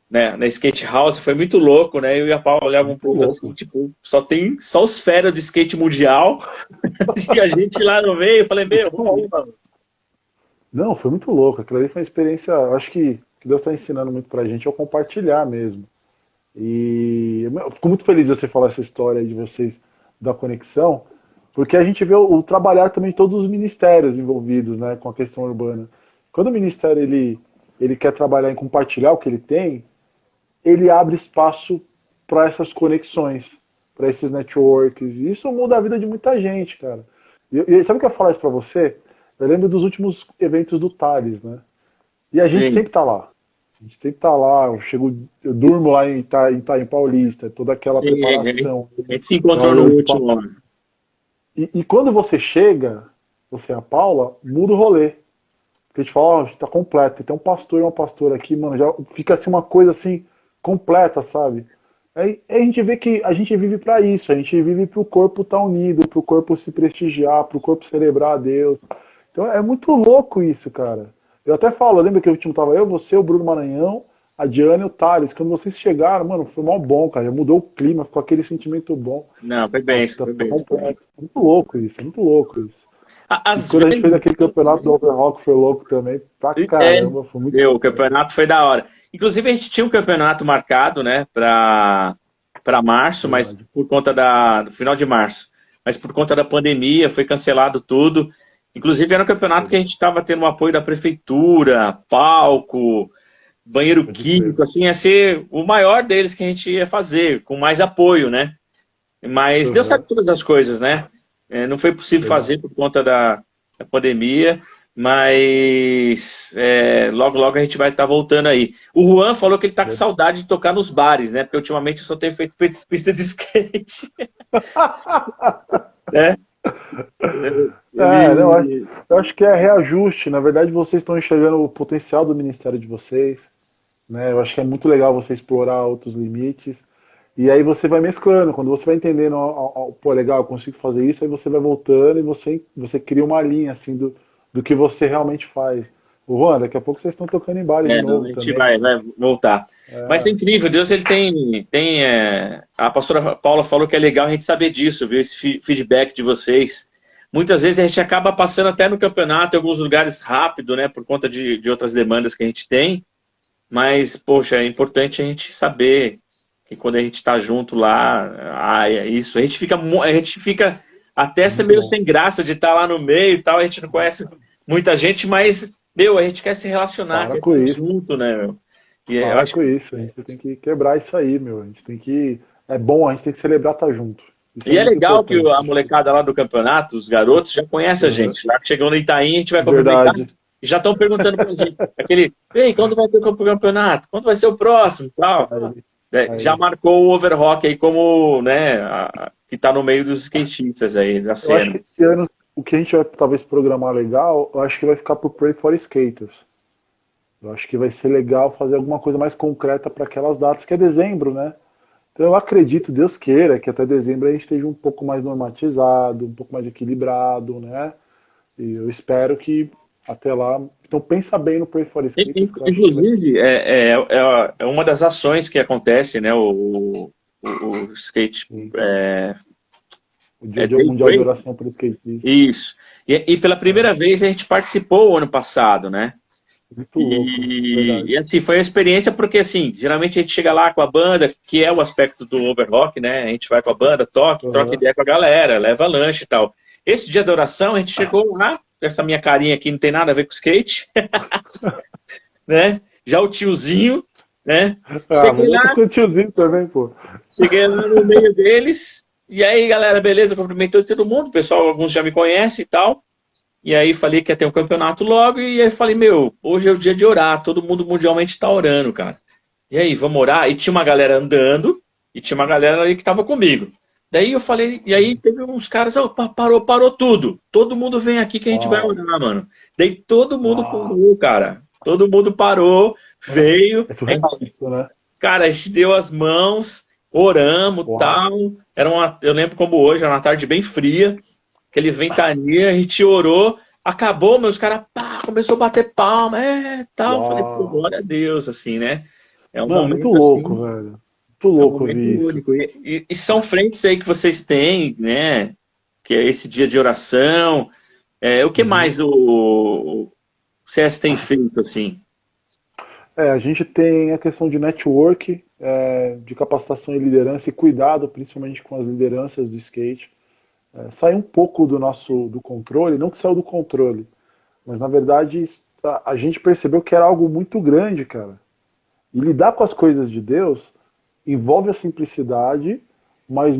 Speaker 1: né, na skate house, foi muito louco, né? Eu e a Paula olhavam um pouco assim, tipo, só tem só os feras do skate mundial e a gente lá no meio, eu falei, meu, mano.
Speaker 2: Não, foi muito louco. Aquilo ali foi uma experiência, acho que, que Deus está ensinando muito pra gente é o compartilhar mesmo. E eu fico muito feliz de você falar essa história de vocês da conexão, porque a gente vê o, o trabalhar também todos os ministérios envolvidos, né, com a questão urbana. Quando o ministério ele ele quer trabalhar em compartilhar o que ele tem, ele abre espaço para essas conexões, para esses networks. E isso muda a vida de muita gente, cara. E, e sabe o que eu falo isso para você? Eu lembro dos últimos eventos do Thales, né? E a gente Sim. sempre tá lá. A gente sempre tá lá, eu chego, eu durmo lá em Itaim, Ita, Paulista, toda aquela Sim, preparação.
Speaker 1: A gente se encontrou no último ano.
Speaker 2: E, e, quando você chega, você e a Paula, muda o rolê. Porque a gente fala, ó, oh, tá completo. Tem um pastor e uma pastora aqui, mano, já fica assim uma coisa assim, completa, sabe? Aí, aí a gente vê que a gente vive para isso, a gente vive para o corpo estar tá unido, para o corpo se prestigiar, para o corpo celebrar a Deus. Então é muito louco isso, cara. Eu até falo, lembra que o último tava eu, você, o Bruno Maranhão, a Diana e o Thales, quando vocês chegaram, mano, foi mal bom, cara. Mudou o clima, ficou aquele sentimento bom.
Speaker 1: Não, foi bem, foi bem.
Speaker 2: É muito louco isso, é muito louco isso.
Speaker 1: As
Speaker 2: quando a gente fez aquele campeonato do Overrock foi louco também, pra é, caramba, foi muito
Speaker 1: Meu, o campeonato foi da hora. Inclusive a gente tinha um campeonato marcado, né, pra março, mas por conta da, do final de março. Mas por conta da pandemia foi cancelado tudo. Inclusive era um campeonato que a gente estava tendo o apoio da prefeitura, palco, banheiro químico, assim, ia ser o maior deles que a gente ia fazer, com mais apoio, né? Mas uhum. deu certo todas as coisas, né? É, não foi possível fazer por conta da, da pandemia, mas é, logo, logo a gente vai estar tá voltando aí. O Juan falou que ele está com saudade de tocar nos bares, né? Porque ultimamente eu só tenho feito pista de skate.
Speaker 2: é. É, não, eu, acho, eu acho que é reajuste. Na verdade, vocês estão enxergando o potencial do ministério de vocês. Né? Eu acho que é muito legal você explorar outros limites. E aí você vai mesclando. Quando você vai entendendo, ó, ó, pô, legal, eu consigo fazer isso, aí você vai voltando e você, você cria uma linha assim do, do que você realmente faz. O Juan, daqui a pouco vocês estão tocando em baile
Speaker 1: é,
Speaker 2: de novo.
Speaker 1: A gente vai, vai voltar. É. Mas é incrível, Deus ele tem. tem é... A pastora Paula falou que é legal a gente saber disso, ver esse feedback de vocês. Muitas vezes a gente acaba passando até no campeonato em alguns lugares rápido, né? Por conta de, de outras demandas que a gente tem. Mas, poxa, é importante a gente saber que quando a gente está junto lá, ah, é isso. A gente fica, a gente fica até ser meio sem graça de estar tá lá no meio e tal. A gente não conhece muita gente, mas, meu, a gente quer se relacionar
Speaker 2: Para com isso.
Speaker 1: junto, né, meu?
Speaker 2: E Para acho... com isso, a gente tem que quebrar isso aí, meu. A gente tem que. É bom, a gente tem que celebrar estar tá junto.
Speaker 1: Isso e é, é legal importante. que a molecada lá do campeonato, os garotos, já conhece a gente. Lá que chegou no Itaim, a gente vai cumprimentar. Já estão perguntando pra gente, aquele, ei, quando vai ter o campeonato? Quando vai ser o próximo? Tal. É, já marcou o Overrock aí como, né, a, que está no meio dos skatistas aí da cena.
Speaker 2: Eu esse ano, o que a gente vai talvez programar legal, eu acho que vai ficar pro Pray for Skaters. Eu acho que vai ser legal fazer alguma coisa mais concreta para aquelas datas, que é dezembro, né? Então eu acredito, Deus queira, que até dezembro a gente esteja um pouco mais normatizado, um pouco mais equilibrado, né? E eu espero que até lá. Então pensa bem no Pray for Escape.
Speaker 1: Inclusive, é, é, é, é, uma das ações que acontece, né? O, o, o skate. É,
Speaker 2: o Dia é, Mundial de Oração por Skate.
Speaker 1: Isso. E, e, pela primeira vez a gente participou o ano passado, né?
Speaker 2: Muito louco,
Speaker 1: e, e, assim, foi uma experiência porque assim, geralmente a gente chega lá com a banda, que é o aspecto do overrock, né? A gente vai com a banda, toca, uhum. troca ideia com a galera, leva lanche e tal. Esse dia da oração, a gente chegou lá, essa minha carinha aqui não tem nada a ver com skate. né? Já o tiozinho, né?
Speaker 2: Ah, cheguei lá, com o tiozinho também, pô.
Speaker 1: Cheguei lá no meio deles. E aí, galera, beleza? Cumprimentou todo mundo. O pessoal, alguns já me conhecem e tal. E aí falei que ia ter um campeonato logo. E aí falei, meu, hoje é o dia de orar. Todo mundo mundialmente está orando, cara. E aí, vamos orar? E tinha uma galera andando. E tinha uma galera ali que estava comigo. Daí eu falei, e aí teve uns caras, oh, parou, parou tudo. Todo mundo vem aqui que a gente oh. vai orar, mano. Daí todo mundo oh. parou, cara. Todo mundo parou, veio. É isso, né? Cara, a gente deu as mãos, oramos, oh. tal. Era uma, eu lembro como hoje, era uma tarde bem fria, aquele ventania, a gente orou, acabou, meus caras, pá, começou a bater palma, é, tal. Falei, pô, glória a Deus, assim, né?
Speaker 2: É um Mano, momento muito louco, assim, velho. Muito louco é um
Speaker 1: único. E, e, e, são frentes aí que vocês têm, né? Que é esse dia de oração. É, o que uhum. mais o, o CS tem feito, assim?
Speaker 2: É, a gente tem a questão de network, é, de capacitação e liderança e cuidado, principalmente com as lideranças do skate. É, sai um pouco do nosso do controle, não que saiu do controle, mas na verdade a, a gente percebeu que era algo muito grande, cara. E lidar com as coisas de Deus envolve a simplicidade, mas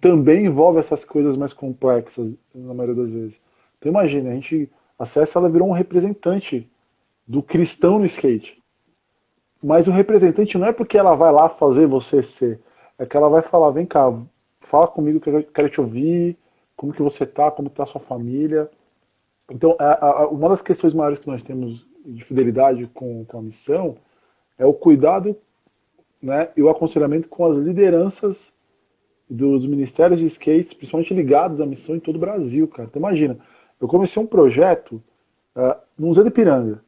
Speaker 2: também envolve essas coisas mais complexas, na maioria das vezes. Então imagina, a gente, a ela virou um representante do cristão no skate. Mas o representante não é porque ela vai lá fazer você ser, é que ela vai falar, vem cá, fala comigo que eu quero te ouvir, como que você tá, como está a sua família. Então, a, a, uma das questões maiores que nós temos de fidelidade com, com a missão é o cuidado né, e o aconselhamento com as lideranças dos ministérios de skates, principalmente ligados à missão em todo o Brasil, cara. Então imagina, eu comecei um projeto uh, no Museu de Piranga,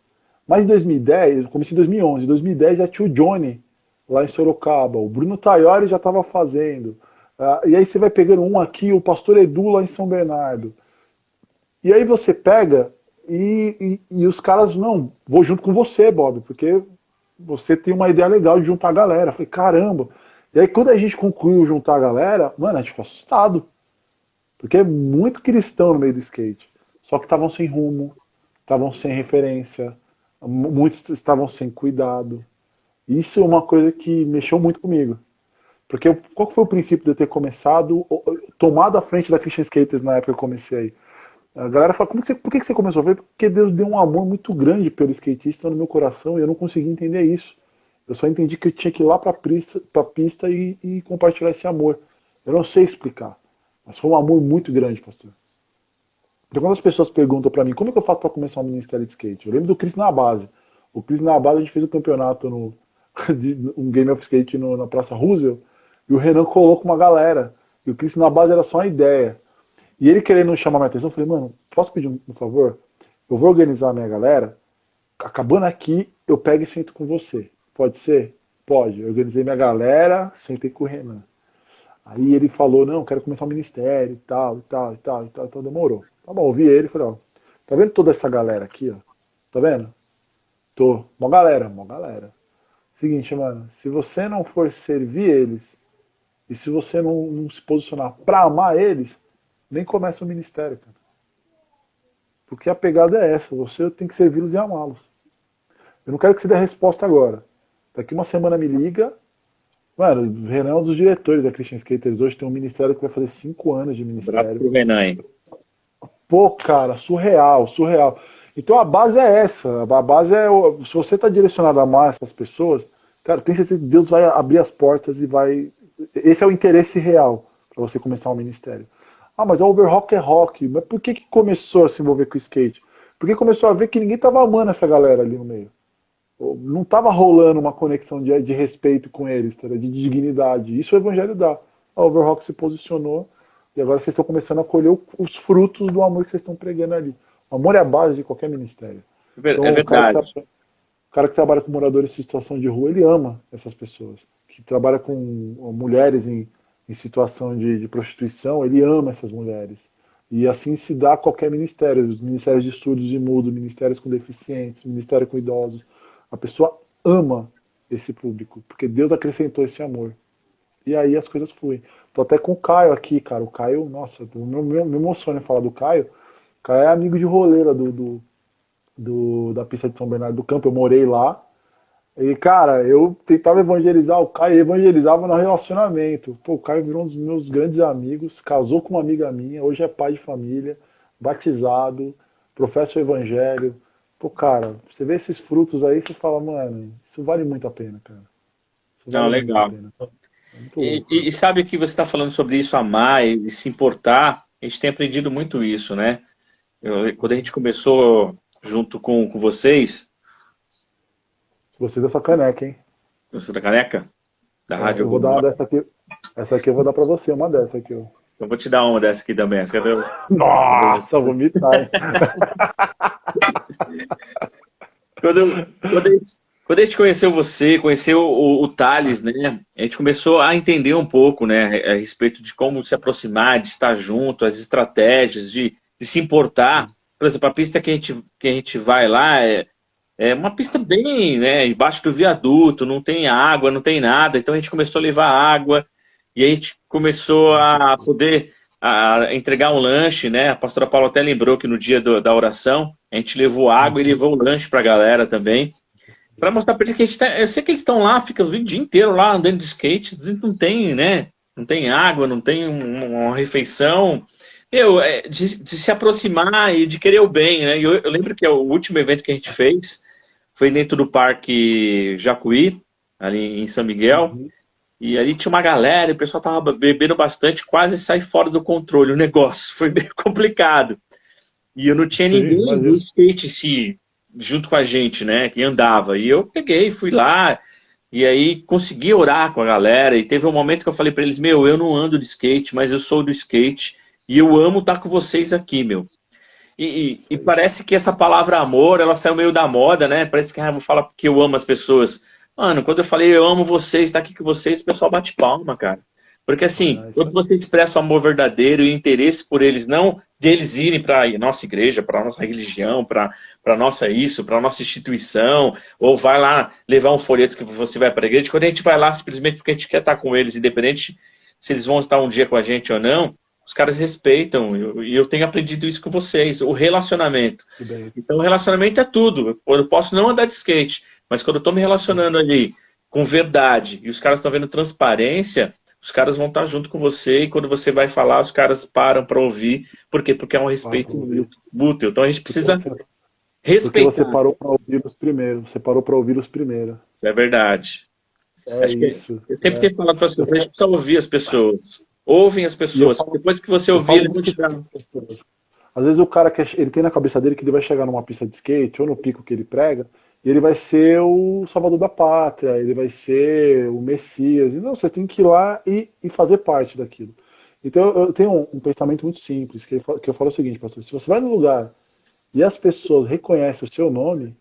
Speaker 2: Mas em 2010, eu comecei em 2011, em 2010 já tinha o Johnny lá em Sorocaba, o Bruno Taiori já estava fazendo. Uh, e aí você vai pegando um aqui, o Pastor Edu lá em São Bernardo. E aí você pega e, e, e, os caras, não, vou junto com você, Bob, porque você tem uma ideia legal de juntar a galera. Eu falei, caramba. E aí quando a gente concluiu juntar a galera, mano, a gente ficou assustado. Porque é muito cristão no meio do skate. Só que estavam sem rumo, estavam sem referência, muitos estavam sem cuidado. Isso é uma coisa que mexeu muito comigo. Porque qual foi o princípio de eu ter começado, tomado a frente da Christian Skaters na época que eu comecei? A galera fala, Como que você, por que você começou a ver? Porque Deus deu um amor muito grande pelo skatista no meu coração e eu não consegui entender isso. Eu só entendi que eu tinha que ir lá para a pista, pista e, e, compartilhar esse amor. Eu não sei explicar, mas foi um amor muito grande, pastor. Então, quando as pessoas perguntam para mim como é que eu faço para começar um ministério de skate, eu lembro do Cris na base. O Cris na base a gente fez um campeonato no de, um game of skate no, na Praça Roosevelt e o Renan colocou uma galera. E o Cris na base era só uma ideia. E ele querendo chamar minha atenção, eu falei, mano, posso pedir um, um favor? Eu vou organizar a minha galera. Acabando aqui, eu pego e sento com você. Pode ser? Pode. Eu organizei minha galera, sentei com o Renan. Aí ele falou, não, quero começar um ministério e tal, e tal, e tal, e tal, então demorou. Tá bom, ouvi ele e falei, ó, tá vendo toda essa galera aqui, ó? Tá vendo? Tô. Uma galera, uma galera. Seguinte, mano, se você não for servir eles, e se você não, não se posicionar para amar eles, nem começa o ministério, cara. Porque a pegada é essa, você tem que servi-los e amá-los. Eu não quero que você dê a resposta agora. Daqui uma semana me liga. Mano, o Renan é um dos diretores da Christian Skaters. Hoje tem um ministério que vai fazer cinco anos de ministério.
Speaker 1: pro Renan, hein?
Speaker 2: Pô, cara, surreal, surreal. Então a base é essa. A base é. Se você está direcionado a amar essas pessoas, cara, tem certeza que Deus vai abrir as portas e vai. Esse é o interesse real para você começar um ministério. Ah, mas a Overrock é rock. Mas por que, que começou a se envolver com o skate? Porque começou a ver que ninguém tava amando essa galera ali no meio. Não tava rolando uma conexão de, de respeito com eles, tá? de dignidade. Isso o evangelho dá. A Overrock se posicionou e agora vocês estão começando a colher os frutos do amor que vocês estão pregando ali. O amor é a base de qualquer ministério.
Speaker 1: É, então, é verdade.
Speaker 2: O cara, tá, o cara, que trabalha com moradores em situação de rua, ele ama essas pessoas. Que trabalha com mulheres em em situação de, de prostituição, ele ama essas mulheres. E assim se dá qualquer ministério, os ministérios de surdos e mudos, ministérios com deficientes, ministério com idosos. A pessoa ama esse público, porque Deus acrescentou esse amor. E aí as coisas fluem. Tô até com o Caio aqui, cara. O Caio, nossa, meu, meu, me emociona falar do Caio. O Caio é amigo de roleira do, do, do, da pista de São Bernardo do Campo. Eu morei lá. E, cara, eu tentava evangelizar o Caio, evangelizava no relacionamento. Pô, o Caio virou um dos meus grandes amigos, casou com uma amiga minha, hoje é pai de família, batizado, professa o evangelho. Pô, cara, você vê esses frutos aí, você fala, mano, isso vale muito a pena, cara.
Speaker 1: Vale Não, legal. É e, e, sabe que você está falando sobre isso, amar e, e se importar, a gente tem aprendido muito isso, né? Eu, quando a gente começou junto com, com vocês,
Speaker 2: Gostei dessa caneca, hein?
Speaker 1: Gostou da caneca? Da
Speaker 2: é,
Speaker 1: rádio
Speaker 2: Eu vou dar uma dessa aqui. Essa aqui eu vou dar pra você, uma dessa aqui, ó.
Speaker 1: Então vou te dar uma dessa aqui também. Essa aqui eu...
Speaker 2: Nossa, vomitar.
Speaker 1: quando, quando, a gente, quando a gente conheceu você, conheceu o, o Thales, né? A gente começou a entender um pouco, né? A respeito de como se aproximar, de estar junto, as estratégias, de, de se importar. Por exemplo, a pista que a gente, que a gente vai lá é, é uma pista bem, né, embaixo do viaduto, não tem água, não tem nada. Então a gente começou a levar água e a gente começou a poder a entregar um lanche, né? A pastora Paula até lembrou que no dia do, da oração a gente levou água e levou o lanche para a galera também. Para mostrar para eles que a gente tá, eu sei que eles estão lá, ficam o dia inteiro lá andando de skate, não tem, né? Não tem água, não tem uma refeição. Eu, é, de, de, se aproximar e de querer o bem, né? Eu, eu lembro que é o último evento que a gente fez, foi dentro do Parque Jacuí, ali em São Miguel. Uhum. E ali tinha uma galera, o pessoal tava bebendo bastante, quase sai fora do controle o negócio. Foi bem complicado. E eu não tinha ninguém Sim, no skate se junto com a gente, né, que andava. E eu peguei, fui lá, e aí consegui orar com a galera. E teve um momento que eu falei para eles: Meu, eu não ando de skate, mas eu sou do skate. E eu amo estar com vocês aqui, meu. E, e, e, parece que essa palavra amor, ela saiu meio da moda, né? Parece que ah, vou falar porque eu amo as pessoas. Mano, quando eu falei eu amo vocês, tá aqui com vocês, o pessoal bate palma, cara. Porque assim, quando você expressa o amor verdadeiro e o interesse por eles, não deles irem para a nossa igreja, para a nossa religião, para a nossa isso, para a nossa instituição, ou vai lá levar um folheto que você vai para a igreja, quando a gente vai lá simplesmente porque a gente quer estar com eles, independente se eles vão estar um dia com a gente ou não, os caras respeitam, e eu, eu, tenho aprendido isso com vocês, o relacionamento. Então, o relacionamento é tudo. Eu posso não andar de skate, mas quando eu estou me relacionando ali com verdade e os caras estão vendo transparência, os caras vão estar junto com você e quando você vai falar, os caras param para ouvir. Por quê? Porque é um respeito mútuo. Então, a gente precisa respeitar.
Speaker 2: Porque você parou para ouvir os primeiros. Você parou para ouvir os primeiros.
Speaker 1: Isso é verdade.
Speaker 2: É Acho isso.
Speaker 1: eu sempre é. tenho falado para as pessoas, a gente precisa ouvir as pessoas. Ouvem as pessoas. Falo, Depois que você ouvir, eles vão te dar.
Speaker 2: Às vezes o cara quer, ele tem na cabeça dele que ele vai chegar numa pista de skate ou no pico que ele prega ele vai ser o salvador da pátria, ele vai ser o Messias. Não, você tem que ir lá e, e fazer parte daquilo. Então eu tenho um, um pensamento muito simples, que, que eu falo o seguinte, pastor, se você vai no lugar e as pessoas reconhecem o seu nome,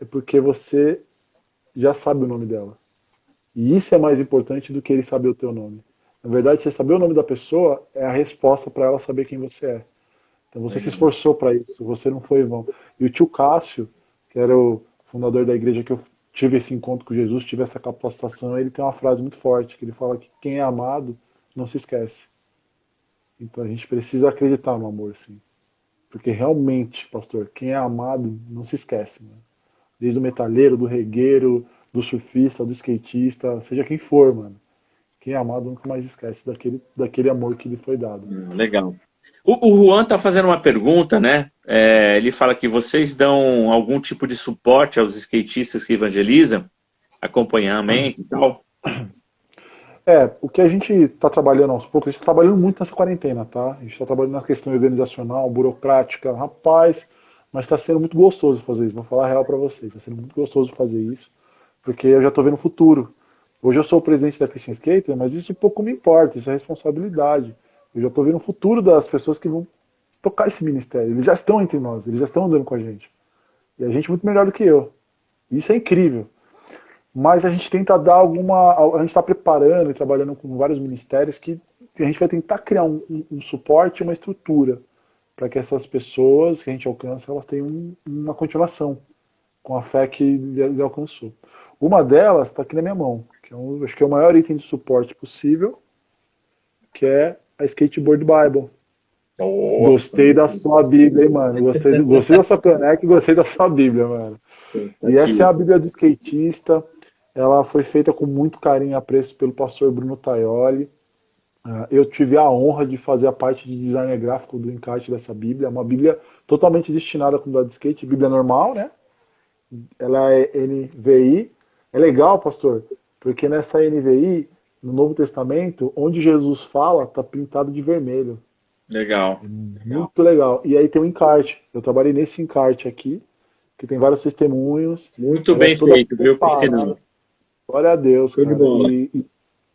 Speaker 2: é porque você já sabe o nome dela. E isso é mais importante do que ele saber o teu nome. Na verdade, você saber o nome da pessoa é a resposta para ela saber quem você é. Então você é. se esforçou para isso, você não foi vão. E o tio Cássio, que era o fundador da igreja que eu tive esse encontro com Jesus, tive essa capacitação, ele tem uma frase muito forte, que ele fala que quem é amado não se esquece. Então a gente precisa acreditar no amor, sim. Porque realmente, pastor, quem é amado não se esquece. Né? Desde o metalheiro, do regueiro, do surfista, do skatista, seja quem for, mano quem é amado nunca mais esquece daquele, daquele amor que lhe foi dado.
Speaker 1: Legal. O, o Juan está fazendo uma pergunta, né? É, ele fala que vocês dão algum tipo de suporte aos skatistas que evangelizam, acompanhamento e tal.
Speaker 2: É, o que a gente está trabalhando aos poucos, a gente está trabalhando muito nessa quarentena, tá? A gente está trabalhando na questão organizacional, burocrática, rapaz, mas está sendo muito gostoso fazer isso. Vou falar a real para vocês, está sendo muito gostoso fazer isso, porque eu já estou vendo o futuro. Hoje eu sou o presidente da Christian Skater, mas isso pouco me importa, isso é responsabilidade. Eu já estou vendo o futuro das pessoas que vão tocar esse ministério. Eles já estão entre nós, eles já estão andando com a gente. E a gente é muito melhor do que eu. Isso é incrível. Mas a gente tenta dar alguma. A gente está preparando e trabalhando com vários ministérios que a gente vai tentar criar um, um, um suporte, uma estrutura para que essas pessoas que a gente alcança elas tenham um, uma continuação com a fé que ele alcançou. Uma delas está aqui na minha mão, que é um, acho que é o maior item de suporte possível, que é a Skateboard Bible. Oh, gostei da sua Bíblia, hein, mano. Gostei, gostei da sua caneca e gostei da sua Bíblia, mano. E essa é a Bíblia do skatista. Ela foi feita com muito carinho e apreço pelo pastor Bruno Taioli. Ah, eu tive a honra de fazer a parte de design gráfico do encarte dessa Bíblia. É uma Bíblia totalmente destinada à comunidade de skate, Bíblia normal, né? Ela é NVI. É legal, pastor, porque nessa NVI, no Novo Testamento, onde Jesus fala, está pintado de vermelho.
Speaker 1: Legal.
Speaker 2: Muito legal. E aí tem um encarte. Eu trabalhei nesse encarte aqui, que tem vários testemunhos.
Speaker 1: Muito bem feito, viu? Não.
Speaker 2: Glória a Deus. Cara. E, e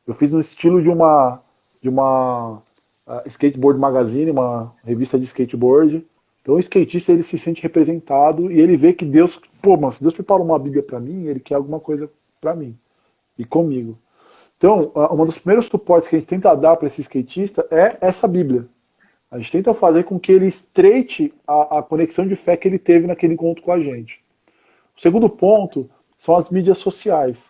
Speaker 2: eu fiz no estilo de uma de uma uh, skateboard magazine, uma revista de skateboard. Então o skatista ele se sente representado e ele vê que Deus, pô, mas se Deus preparou uma Bíblia para mim, ele quer alguma coisa para mim e comigo. Então, um dos primeiros suportes que a gente tenta dar para esse skatista é essa Bíblia. A gente tenta fazer com que ele estreite a, a, conexão de fé que ele teve naquele encontro com a gente. O segundo ponto são as mídias sociais.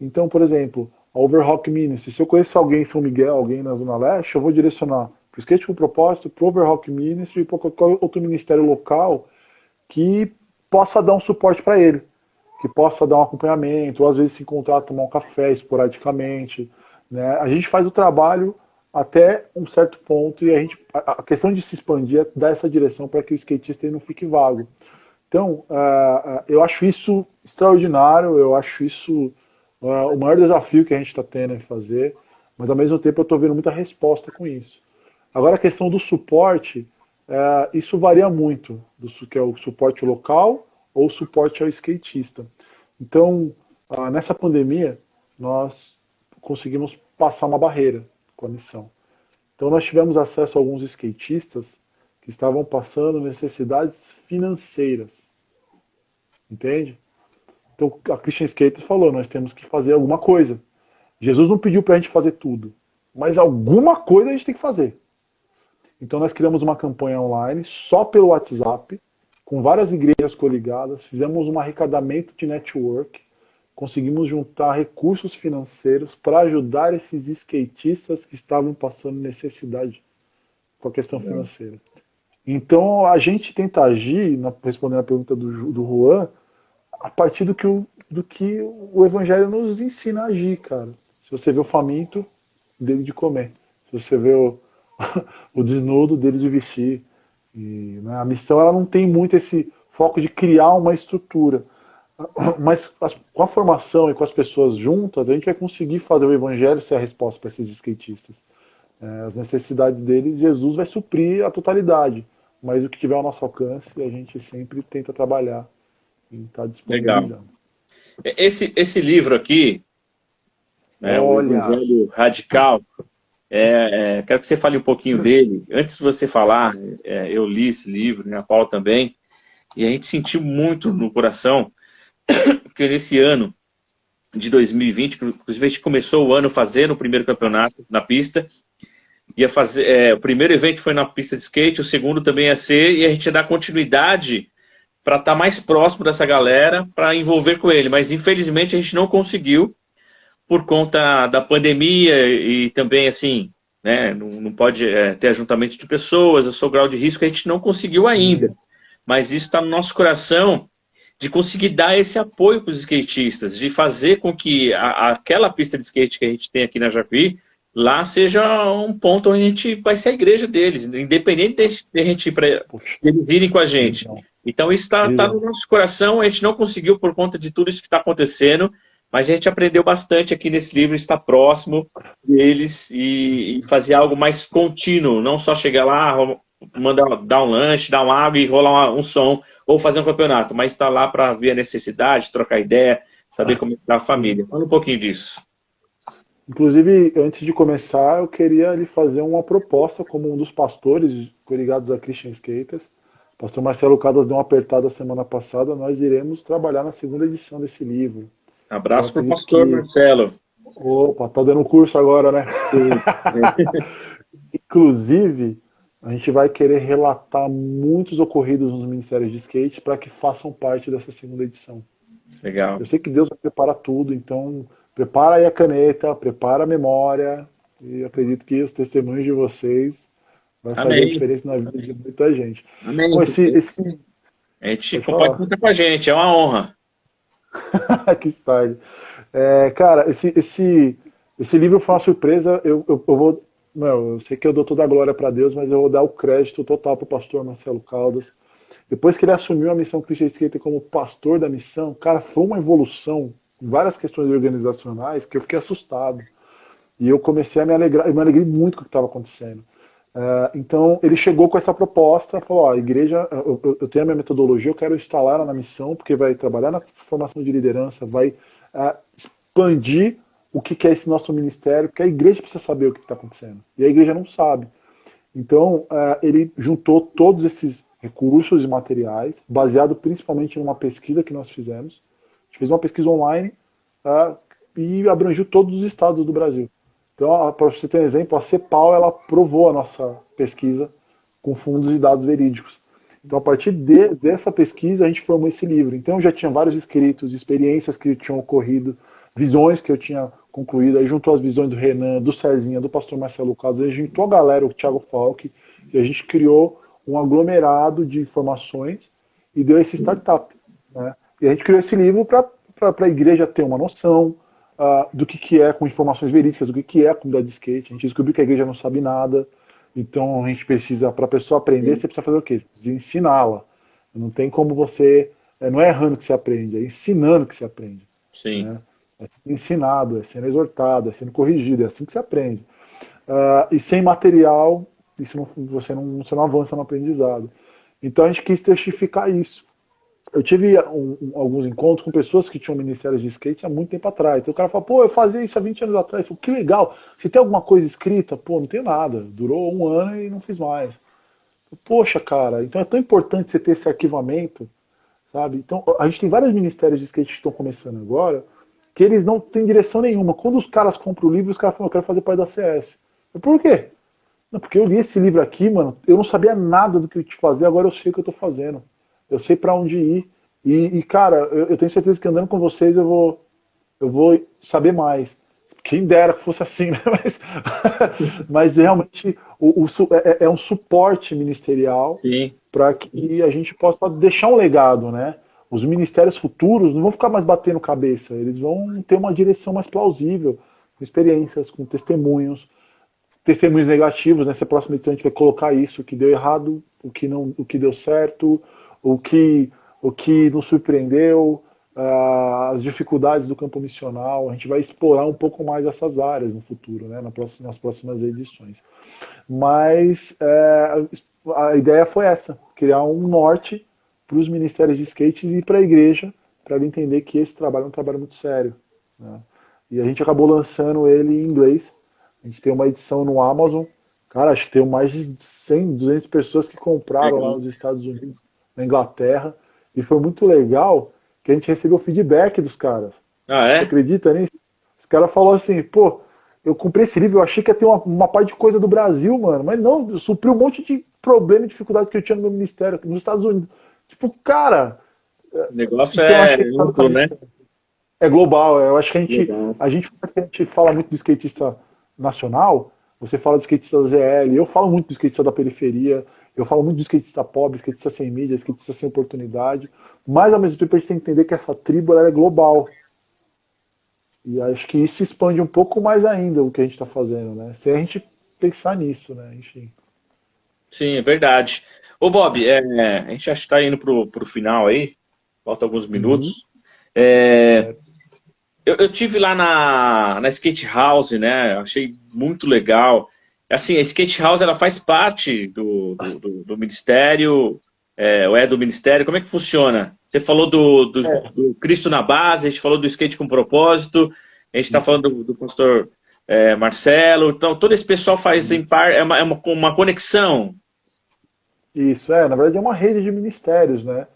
Speaker 2: Então, por exemplo, a Overhawk Ministry. Se eu conheço alguém em São Miguel, alguém na Zona Leste, eu vou direcionar para o Skate com Propósito, para o Overhawk Ministry e para qualquer outro ministério local que possa dar um suporte para ele que possa dar um acompanhamento, ou às vezes se encontrar, tomar um café esporadicamente. Né? A gente faz o trabalho até um certo ponto e a, gente, a questão de se expandir é dar essa direção para que o skatista não fique vago. Então, uh, eu acho isso extraordinário, eu acho isso uh, o maior desafio que a gente está tendo em fazer, mas ao mesmo tempo eu estou vendo muita resposta com isso. Agora, a questão do suporte, uh, isso varia muito, do que é o suporte local ou suporte ao skatista. Então, ah, nessa pandemia, nós conseguimos passar uma barreira com a missão. Então, nós tivemos acesso a alguns skatistas que estavam passando necessidades financeiras. Entende? Então a Christian Skaters falou: nós temos que fazer alguma coisa. Jesus não pediu para a gente fazer tudo, mas alguma coisa a gente tem que fazer. Então nós criamos uma campanha online só pelo WhatsApp, com várias igrejas coligadas, fizemos um arrecadamento de network, conseguimos juntar recursos financeiros para ajudar esses skatistas que estavam passando necessidade com a questão financeira. Então a gente tenta agir, respondendo a pergunta do, do Juan, a partir do que, o, do que o Evangelho nos ensina a agir, cara. Se você vê o faminto, dele de comer. Se você vê o, o desnudo, dele de vestir. E, né, a missão ela não tem muito esse foco de criar uma estrutura. Mas com a formação e com as pessoas juntas, a gente vai conseguir fazer o evangelho ser a resposta para esses skatistas. É, as necessidades deles, Jesus vai suprir a totalidade. Mas o que tiver ao nosso alcance, a gente sempre tenta trabalhar e está disponibilizando. Legal.
Speaker 1: Esse, esse livro aqui, né, Olha. o Evangelho Radical, é, é, quero que você fale um pouquinho dele. Antes de você falar, é, eu li esse livro, né, a Paula também, e a gente sentiu muito no coração que nesse ano de 2020, inclusive a gente começou o ano fazendo o primeiro campeonato na pista, ia fazer, é, o primeiro evento foi na pista de skate, o segundo também ia ser, e a gente ia dar continuidade para estar tá mais próximo dessa galera, para envolver com ele. Mas infelizmente a gente não conseguiu por conta da pandemia e também assim, né, não, não pode é, ter ajuntamento de pessoas, eu sou grau de risco, a gente não conseguiu ainda. Mas isso está no nosso coração de conseguir dar esse apoio para os skatistas, de fazer com que a, aquela pista de skate que a gente tem aqui na Jacuí, lá seja um ponto onde a gente vai ser a igreja deles, independente de, de a gente para eles irem com a gente. Então isso está tá no nosso coração, a gente não conseguiu por conta de tudo isso que está acontecendo, mas a gente aprendeu bastante aqui nesse livro, estar próximo deles e, e fazer algo mais contínuo, não só chegar lá, mandar dar um lanche, dar uma água e rolar um som, ou fazer um campeonato, mas estar lá para ver a necessidade, trocar ideia, saber como está a família. Fala um pouquinho disso.
Speaker 2: Inclusive, antes de começar, eu queria lhe fazer uma proposta como um dos pastores ligados a Christian Skaters. O pastor Marcelo Cadas deu uma apertada semana passada, nós iremos trabalhar na segunda edição desse livro.
Speaker 1: Abraço para o pastor que... Marcelo.
Speaker 2: Opa, tá dando curso agora, né? Sim. Inclusive, a gente vai querer relatar muitos ocorridos nos ministérios de skate para que façam parte dessa segunda edição.
Speaker 1: Legal.
Speaker 2: Eu sei que Deus vai preparar tudo, então prepara aí a caneta, prepara a memória, e acredito que os testemunhos de vocês vai fazer Amém. diferença na vida Amém. de muita gente.
Speaker 1: Amém. Com esse, esse... A gente pode contar com a gente, é uma honra.
Speaker 2: que style. É, cara, esse, esse, esse livro foi uma surpresa. Eu, eu, eu vou. Não, eu sei que eu dou toda a glória para Deus, mas eu vou dar o crédito total para o pastor Marcelo Caldas. Depois que ele assumiu a missão Christian Skater como pastor da missão, cara, foi uma evolução em várias questões organizacionais que eu fiquei assustado. E eu comecei a me alegrar, eu me alegrei muito com o que estava acontecendo. Uh, então ele chegou com essa proposta, falou: ó, a igreja, eu, eu, tenho a minha metodologia, eu quero instalar na missão, porque vai trabalhar na formação de liderança, vai uh, expandir o que é esse nosso ministério, porque a igreja precisa saber o que está acontecendo. E a igreja não sabe. Então uh, ele juntou todos esses recursos e materiais, baseado principalmente numa pesquisa que nós fizemos. A gente fez uma pesquisa online e abrangiu todos os estados do Brasil. Então, para você ter um exemplo, a CEPAL ela aprovou a nossa pesquisa com fundos e dados verídicos. Então, a partir de, dessa pesquisa, a gente formou esse livro. Então, eu já tinha vários escritos, experiências que tinham ocorrido, visões que eu tinha concluído. Aí juntou as visões do Renan, do Cezinha, do pastor Marcelo Carlos, a juntou a galera, o Thiago Falck, e a gente criou um aglomerado de informações e deu esse startup. Né? E a gente criou esse livro para a igreja ter uma noção, uh, do que, que é com informações verídicas, do que, que é a comunidade de skate. A gente descobriu que a igreja não sabe nada, então a gente precisa, para a pessoa aprender, Sim. você precisa fazer o quê? Ensiná-la. Não tem como você. É, não é errando que se aprende, é ensinando que se aprende.
Speaker 1: Sim. Né?
Speaker 2: É sendo ensinado, é sendo exortado, é sendo corrigido, é assim que se aprende. Uh, e sem material, isso não, você, não, você não avança no aprendizado. Então a gente quis testificar isso eu tive um, um, alguns encontros com pessoas que tinham ministérios de skate há muito tempo atrás. Então o cara fala, pô, eu fazia isso há 20 anos atrás. Eu falo, que legal. Se tem alguma coisa escrita, pô, não tem nada. Durou um ano e não fiz mais. Poxa, cara, então é tão importante você ter esse arquivamento, sabe? Então, a gente tem vários ministérios de skate que estão começando agora, que eles não têm direção nenhuma. Quando os caras compram o livro, os caras falam, eu quero fazer parte da CS. Por quê? Não, porque eu li esse livro aqui, mano, eu não sabia nada do que eu te fazer, agora eu sei o que eu tô fazendo. Eu sei para onde ir. E, e cara, eu, eu, tenho certeza que andando com vocês eu vou, eu vou saber mais. Quem dera que fosse assim, né? Mas, mas realmente o, o é, é, um suporte ministerial para que a gente possa deixar um legado, né? Os ministérios futuros não vão ficar mais batendo cabeça, eles vão ter uma direção mais plausível, com experiências, com testemunhos, testemunhos negativos. Nessa próxima edição a gente vai colocar isso, o que deu errado, o que não, o que deu certo, o que, o que nos surpreendeu, uh, as dificuldades do campo missional. A gente vai explorar um pouco mais essas áreas no futuro, né, nas próximas edições. Mas é, a ideia foi essa: criar um norte para os ministérios de skates e para a igreja, para entender que esse trabalho é um trabalho muito sério. Né? E a gente acabou lançando ele em inglês. A gente tem uma edição no Amazon. Cara, acho que tem mais de 100, 200 pessoas que compraram lá nos Estados Unidos na Inglaterra. E foi muito legal que a gente recebeu feedback dos caras.
Speaker 1: Ah, é? Você
Speaker 2: acredita nisso? Os caras falaram assim, pô, eu comprei esse livro, eu achei que ia ter uma, uma parte de coisa do Brasil, mano. Mas não, supriu um monte de problema e dificuldade que eu tinha no meu ministério, nos Estados Unidos. Tipo, cara.
Speaker 1: O negócio é amplo, né?
Speaker 2: É global. Eu acho que a gente, a gente, a gente fala muito do skatista nacional, você fala do skatista da ZL, eu falo muito do skatista da periferia, eu falo muito do skatista pobre, skatista sem mídia, skatista sem oportunidade, mas ao mesmo tempo a gente tem que entender que essa tribo é global. E acho que isso expande um pouco mais ainda o que a gente está fazendo, né? Se a gente pensar nisso, né? Enfim.
Speaker 1: Sim, é verdade. Ô Bob, é, a gente já está indo para o final aí, falta alguns minutos. Uhum. É, eu, eu tive lá na, na Skate House, né? Achei muito legal. Assim, a Skate House ela faz parte do, do, do, do Ministério, é, ou é do Ministério? Como é que funciona? Você falou do, do, é. do, Cristo na base, a gente falou do skate com propósito, a gente está falando do, do pastor é, Marcelo, então todo esse pessoal faz em par, é uma, é uma, uma conexão.
Speaker 2: Isso, é, na verdade é uma rede de ministérios, né?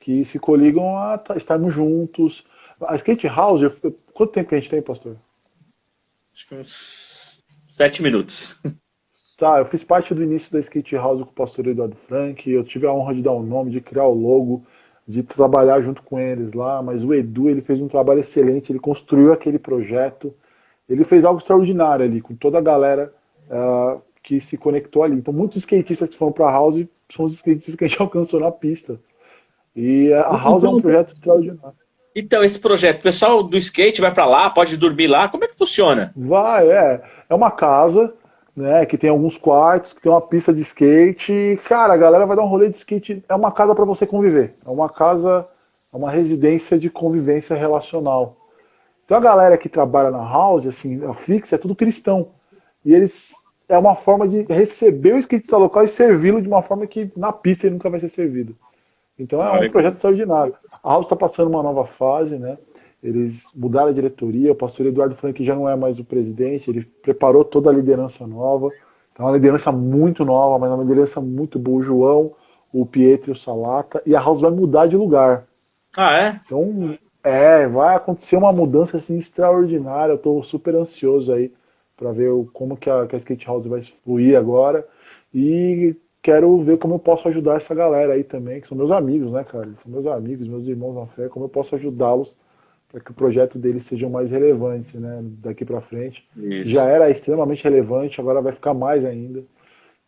Speaker 2: Que se coligam a estarmos juntos, a Skate House, quanto tempo que a gente tem, pastor?
Speaker 1: Acho que uns sete minutos.
Speaker 2: Tá, eu fiz parte do início da Skate House com o pastor Eduardo Frank. Eu tive a honra de dar o um nome, de criar o logo, de trabalhar junto com eles lá. Mas o Edu, ele fez um trabalho excelente, ele construiu aquele projeto. Ele fez algo extraordinário ali, com toda a galera uh, que se conectou ali. Então, muitos skatistas que foram para a House são os skatistas que a gente alcançou na pista. E a House é um projeto extraordinário.
Speaker 1: Então, esse projeto, o pessoal do skate vai para lá, pode dormir lá, como é que funciona?
Speaker 2: Vai, é. É uma casa, né, que tem alguns quartos, que tem uma pista de skate. cara, a galera vai dar um rolê de skate. É uma casa para você conviver. É uma casa, é uma residência de convivência relacional. Então a galera que trabalha na house, assim, a fixa, é tudo cristão. E eles é uma forma de receber o skatista local e servi-lo de uma forma que na pista ele nunca vai ser servido. Então é um projeto extraordinário. A House está passando uma nova fase, né? Eles mudaram a diretoria, o pastor Eduardo Frank já não é mais o presidente, ele preparou toda a liderança nova. É uma liderança muito nova, mas é uma liderança muito boa. O João, o Pietro e o Salata. E a House vai mudar de lugar.
Speaker 1: Ah, é?
Speaker 2: Então, é, vai acontecer uma mudança assim extraordinária. Eu estou super ansioso aí para ver como que a, que a Skate House vai fluir agora. E quero ver como eu posso ajudar essa galera aí também, que são meus amigos, né, cara? São meus amigos, meus irmãos na fé, como eu posso ajudá-los para que o projeto deles seja mais relevante, né, daqui para frente. Isso. Já era extremamente relevante, agora vai ficar mais ainda.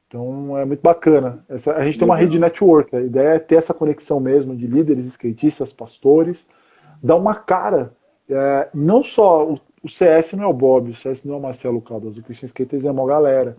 Speaker 2: Então é muito bacana. Essa, a gente tem uma rede de network, a ideia é ter essa conexão mesmo de líderes, skatistas, pastores, dar uma cara. É, não só o, o, CS não é o Bob, o CS não é o Marcelo Caldas, o Christian Skaters é uma galera.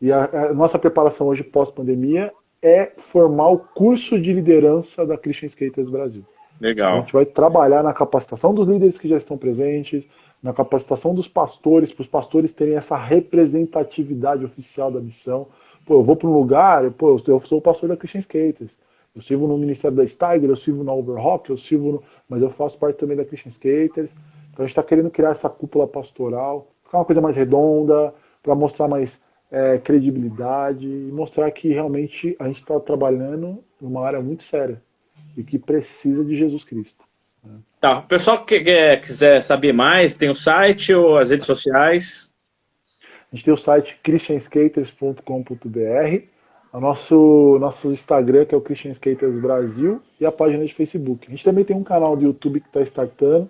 Speaker 2: E a, a nossa preparação hoje pós-pandemia é formar o curso de liderança da Christian Skaters Brasil.
Speaker 1: Legal.
Speaker 2: A gente vai trabalhar na capacitação dos líderes que já estão presentes, na capacitação dos pastores, para os pastores terem essa representatividade oficial da missão. Pô, eu vou para um lugar, pô, eu sou o pastor da Christian Skaters. Eu sirvo no Ministério da Steiger, eu sirvo na Overrock, eu sirvo no... mas eu faço parte também da Christian Skaters. Então a gente está querendo criar essa cúpula pastoral, ficar uma coisa mais redonda, para mostrar mais é, credibilidade e mostrar que realmente a gente está trabalhando numa área muito séria e que precisa de Jesus Cristo.
Speaker 1: Né? Tá, o pessoal que quiser saber mais, tem o site ou as redes sociais?
Speaker 2: A gente tem o site christianskaters.com.br, o nosso, nosso Instagram, que é o Christian Skaters Brasil, e a página de Facebook. A gente também tem um canal do YouTube que está startando,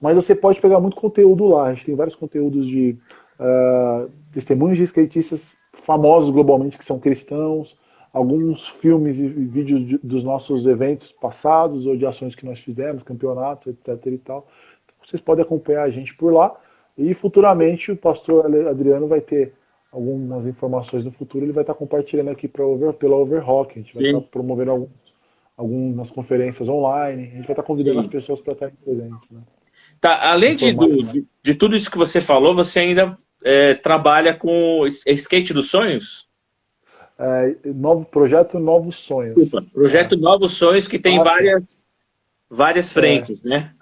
Speaker 2: mas você pode pegar muito conteúdo lá. A gente tem vários conteúdos de uh, testemunhos de skatistas famosos globalmente que são cristãos, alguns filmes e vídeos de, dos nossos eventos passados ou de ações que nós fizemos, campeonatos, etc. e tal. Então, vocês podem acompanhar a gente por lá. E futuramente o pastor Adriano vai ter algumas informações no futuro, ele vai estar compartilhando aqui pra pela Overrock. A gente vai Sim. estar promovendo algumas conferências online, a gente vai estar convidando Sim. as pessoas para estarem presentes. Né?
Speaker 1: Tá, além de, de, de, tudo isso que você falou, você ainda é, trabalha com skate dos sonhos?
Speaker 2: É, novo projeto Novos Sonhos.
Speaker 1: Desculpa, projeto é. Novos Sonhos que tem ah, várias, várias frentes, né?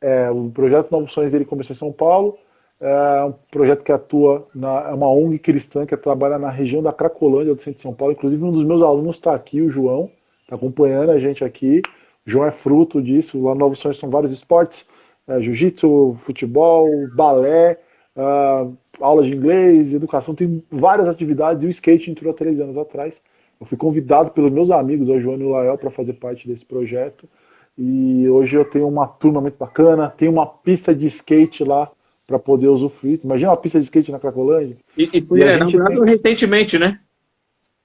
Speaker 2: É, o projeto Novos Sonhos ele começou em São Paulo. É um projeto que atua na é uma ONG cristã que trabalha na região da Cracolândia do centro de São Paulo. Inclusive um dos meus alunos está aqui, o João, está acompanhando a gente aqui. O João é fruto disso. Lá Novos Sonhos são vários esportes: é, jiu-jitsu, futebol, balé, uh, aula de inglês, educação. Tem várias atividades e o skate entrou há três anos atrás. Eu fui convidado pelos meus amigos, o João e o Lael, para fazer parte desse projeto. E hoje eu tenho uma turma muito bacana, tem uma pista de skate lá para poder usufruir. Imagina uma pista de skate na Cracolândia.
Speaker 1: E, e foi é, tem... recentemente, né?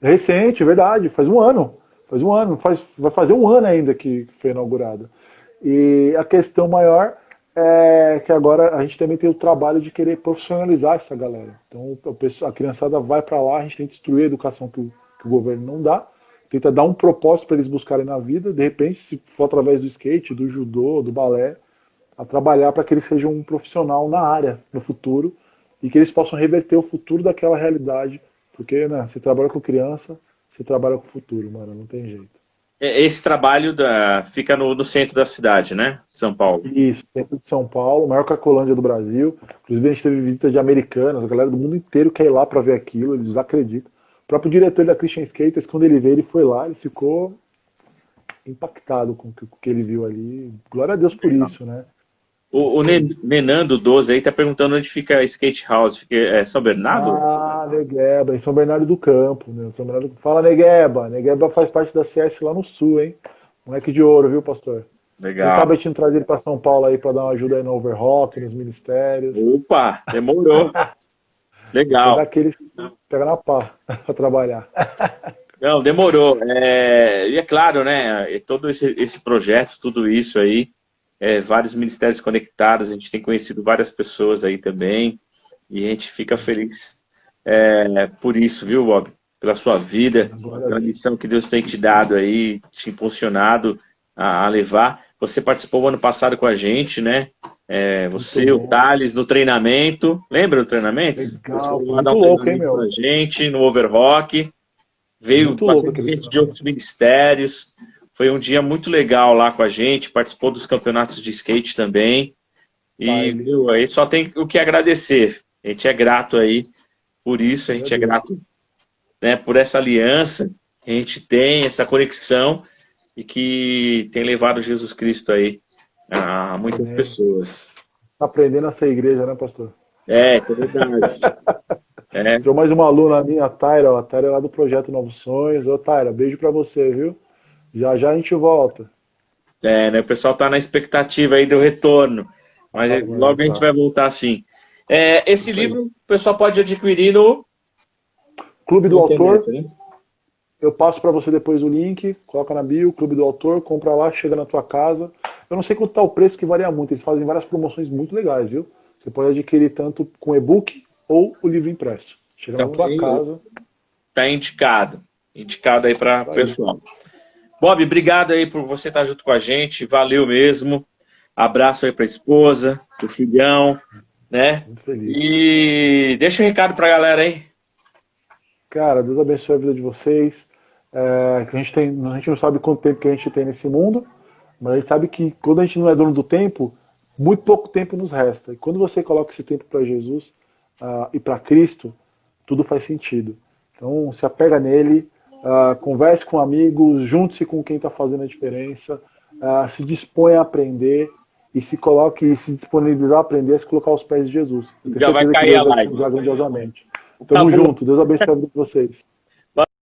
Speaker 2: Recente, verdade, faz um ano. Faz um ano, faz, vai fazer um ano ainda que foi inaugurada. E a questão maior é que agora a gente também tem o trabalho de querer profissionalizar essa galera. Então a criançada vai para lá, a gente tem que destruir a educação que o, que o governo não dá tenta dar um propósito para eles buscarem na vida, de repente, se for através do skate, do judô, do balé, a trabalhar para que eles sejam um profissional na área no futuro e que eles possam reverter o futuro daquela realidade, porque né, você trabalha com criança, você trabalha com o futuro, mano, não tem jeito.
Speaker 1: É, esse trabalho da... fica no, no, centro da cidade, né? São Paulo.
Speaker 2: Isso, centro de São Paulo, maior Cacolândia do Brasil. Inclusive, a gente teve visita de americanos, a galera do mundo inteiro quer ir lá para ver aquilo, eles acreditam. O próprio diretor da Christian Skaters, quando ele veio, ele foi lá, ele ficou impactado com o que ele viu ali. Glória a Deus por isso, né?
Speaker 1: O, o Nenando 12 aí tá perguntando onde fica a Skate House. Fica, é São Bernardo?
Speaker 2: Ah, Negueba, em São Bernardo do Campo. Né? São Bernardo... Fala, Negueba. Negueba faz parte da CS lá no Sul, hein? Moleque de ouro, viu, pastor?
Speaker 1: Legal.
Speaker 2: Quem sabe a gente trazer ele para São Paulo aí para dar uma ajuda aí no Overrock, nos ministérios.
Speaker 1: Opa, demorou. Legal.
Speaker 2: Aquele pega na pá para trabalhar.
Speaker 1: Não, demorou. É, e é claro, né? Todo esse, esse projeto, tudo isso aí, é, vários ministérios conectados, a gente tem conhecido várias pessoas aí também, e a gente fica feliz é, por isso, viu, Bob? Pela sua vida, pela missão que Deus tem te dado aí, te impulsionado a, a levar. Você participou ano passado com a gente, né? É, você, o Thales, no treinamento. Lembra do treinamento?
Speaker 2: Legal, um louco, hein, meu?
Speaker 1: Pra gente no Overrock. Veio bastante gente de outros ministérios. Foi um dia muito legal lá com a gente. Participou dos campeonatos de skate também. E viu, aí só tem o que agradecer. A gente é grato aí por isso. A gente é grato né, por essa aliança. A gente tem essa conexão e que tem levado Jesus Cristo aí a muitas é. pessoas.
Speaker 2: Tá aprendendo a ser igreja, né, pastor?
Speaker 1: É, é verdade.
Speaker 2: é. Tem mais uma aluna minha, a Taira, a Taira é lá do Projeto Novos Sonhos. Ô, Taira, beijo para você, viu? Já já a gente volta.
Speaker 1: É, né? O pessoal tá na expectativa aí do retorno. Mas tá logo a gente tá. vai voltar sim. É, esse livro o pessoal pode adquirir no
Speaker 2: Clube do Autor. Né? Eu passo para você depois o link, coloca na bio, Clube do Autor, compra lá, chega na tua casa. Eu não sei quanto está o preço, que varia muito. Eles fazem várias promoções muito legais, viu? Você pode adquirir tanto com e-book ou o livro impresso. Chega então, na tua casa.
Speaker 1: Tá indicado. Indicado aí para o pessoal. Bob, obrigado aí por você estar junto com a gente. Valeu mesmo. Abraço aí para a esposa, o filhão, né? Muito feliz. E deixa um recado para a galera aí.
Speaker 2: Cara, Deus abençoe a vida de vocês. É, que a gente tem, a gente não sabe quanto tempo que a gente tem nesse mundo, mas a gente sabe que quando a gente não é dono do tempo, muito pouco tempo nos resta. E quando você coloca esse tempo para Jesus uh, e para Cristo, tudo faz sentido. Então, se apega nele, uh, converse com amigos, junte-se com quem está fazendo a diferença, uh, se dispõe a aprender e se coloque e se disponibilizar a aprender a se colocar aos pés de Jesus.
Speaker 1: Já vai cair a live.
Speaker 2: grandiosamente. Tamo tá junto. Deus abençoe a vida de vocês.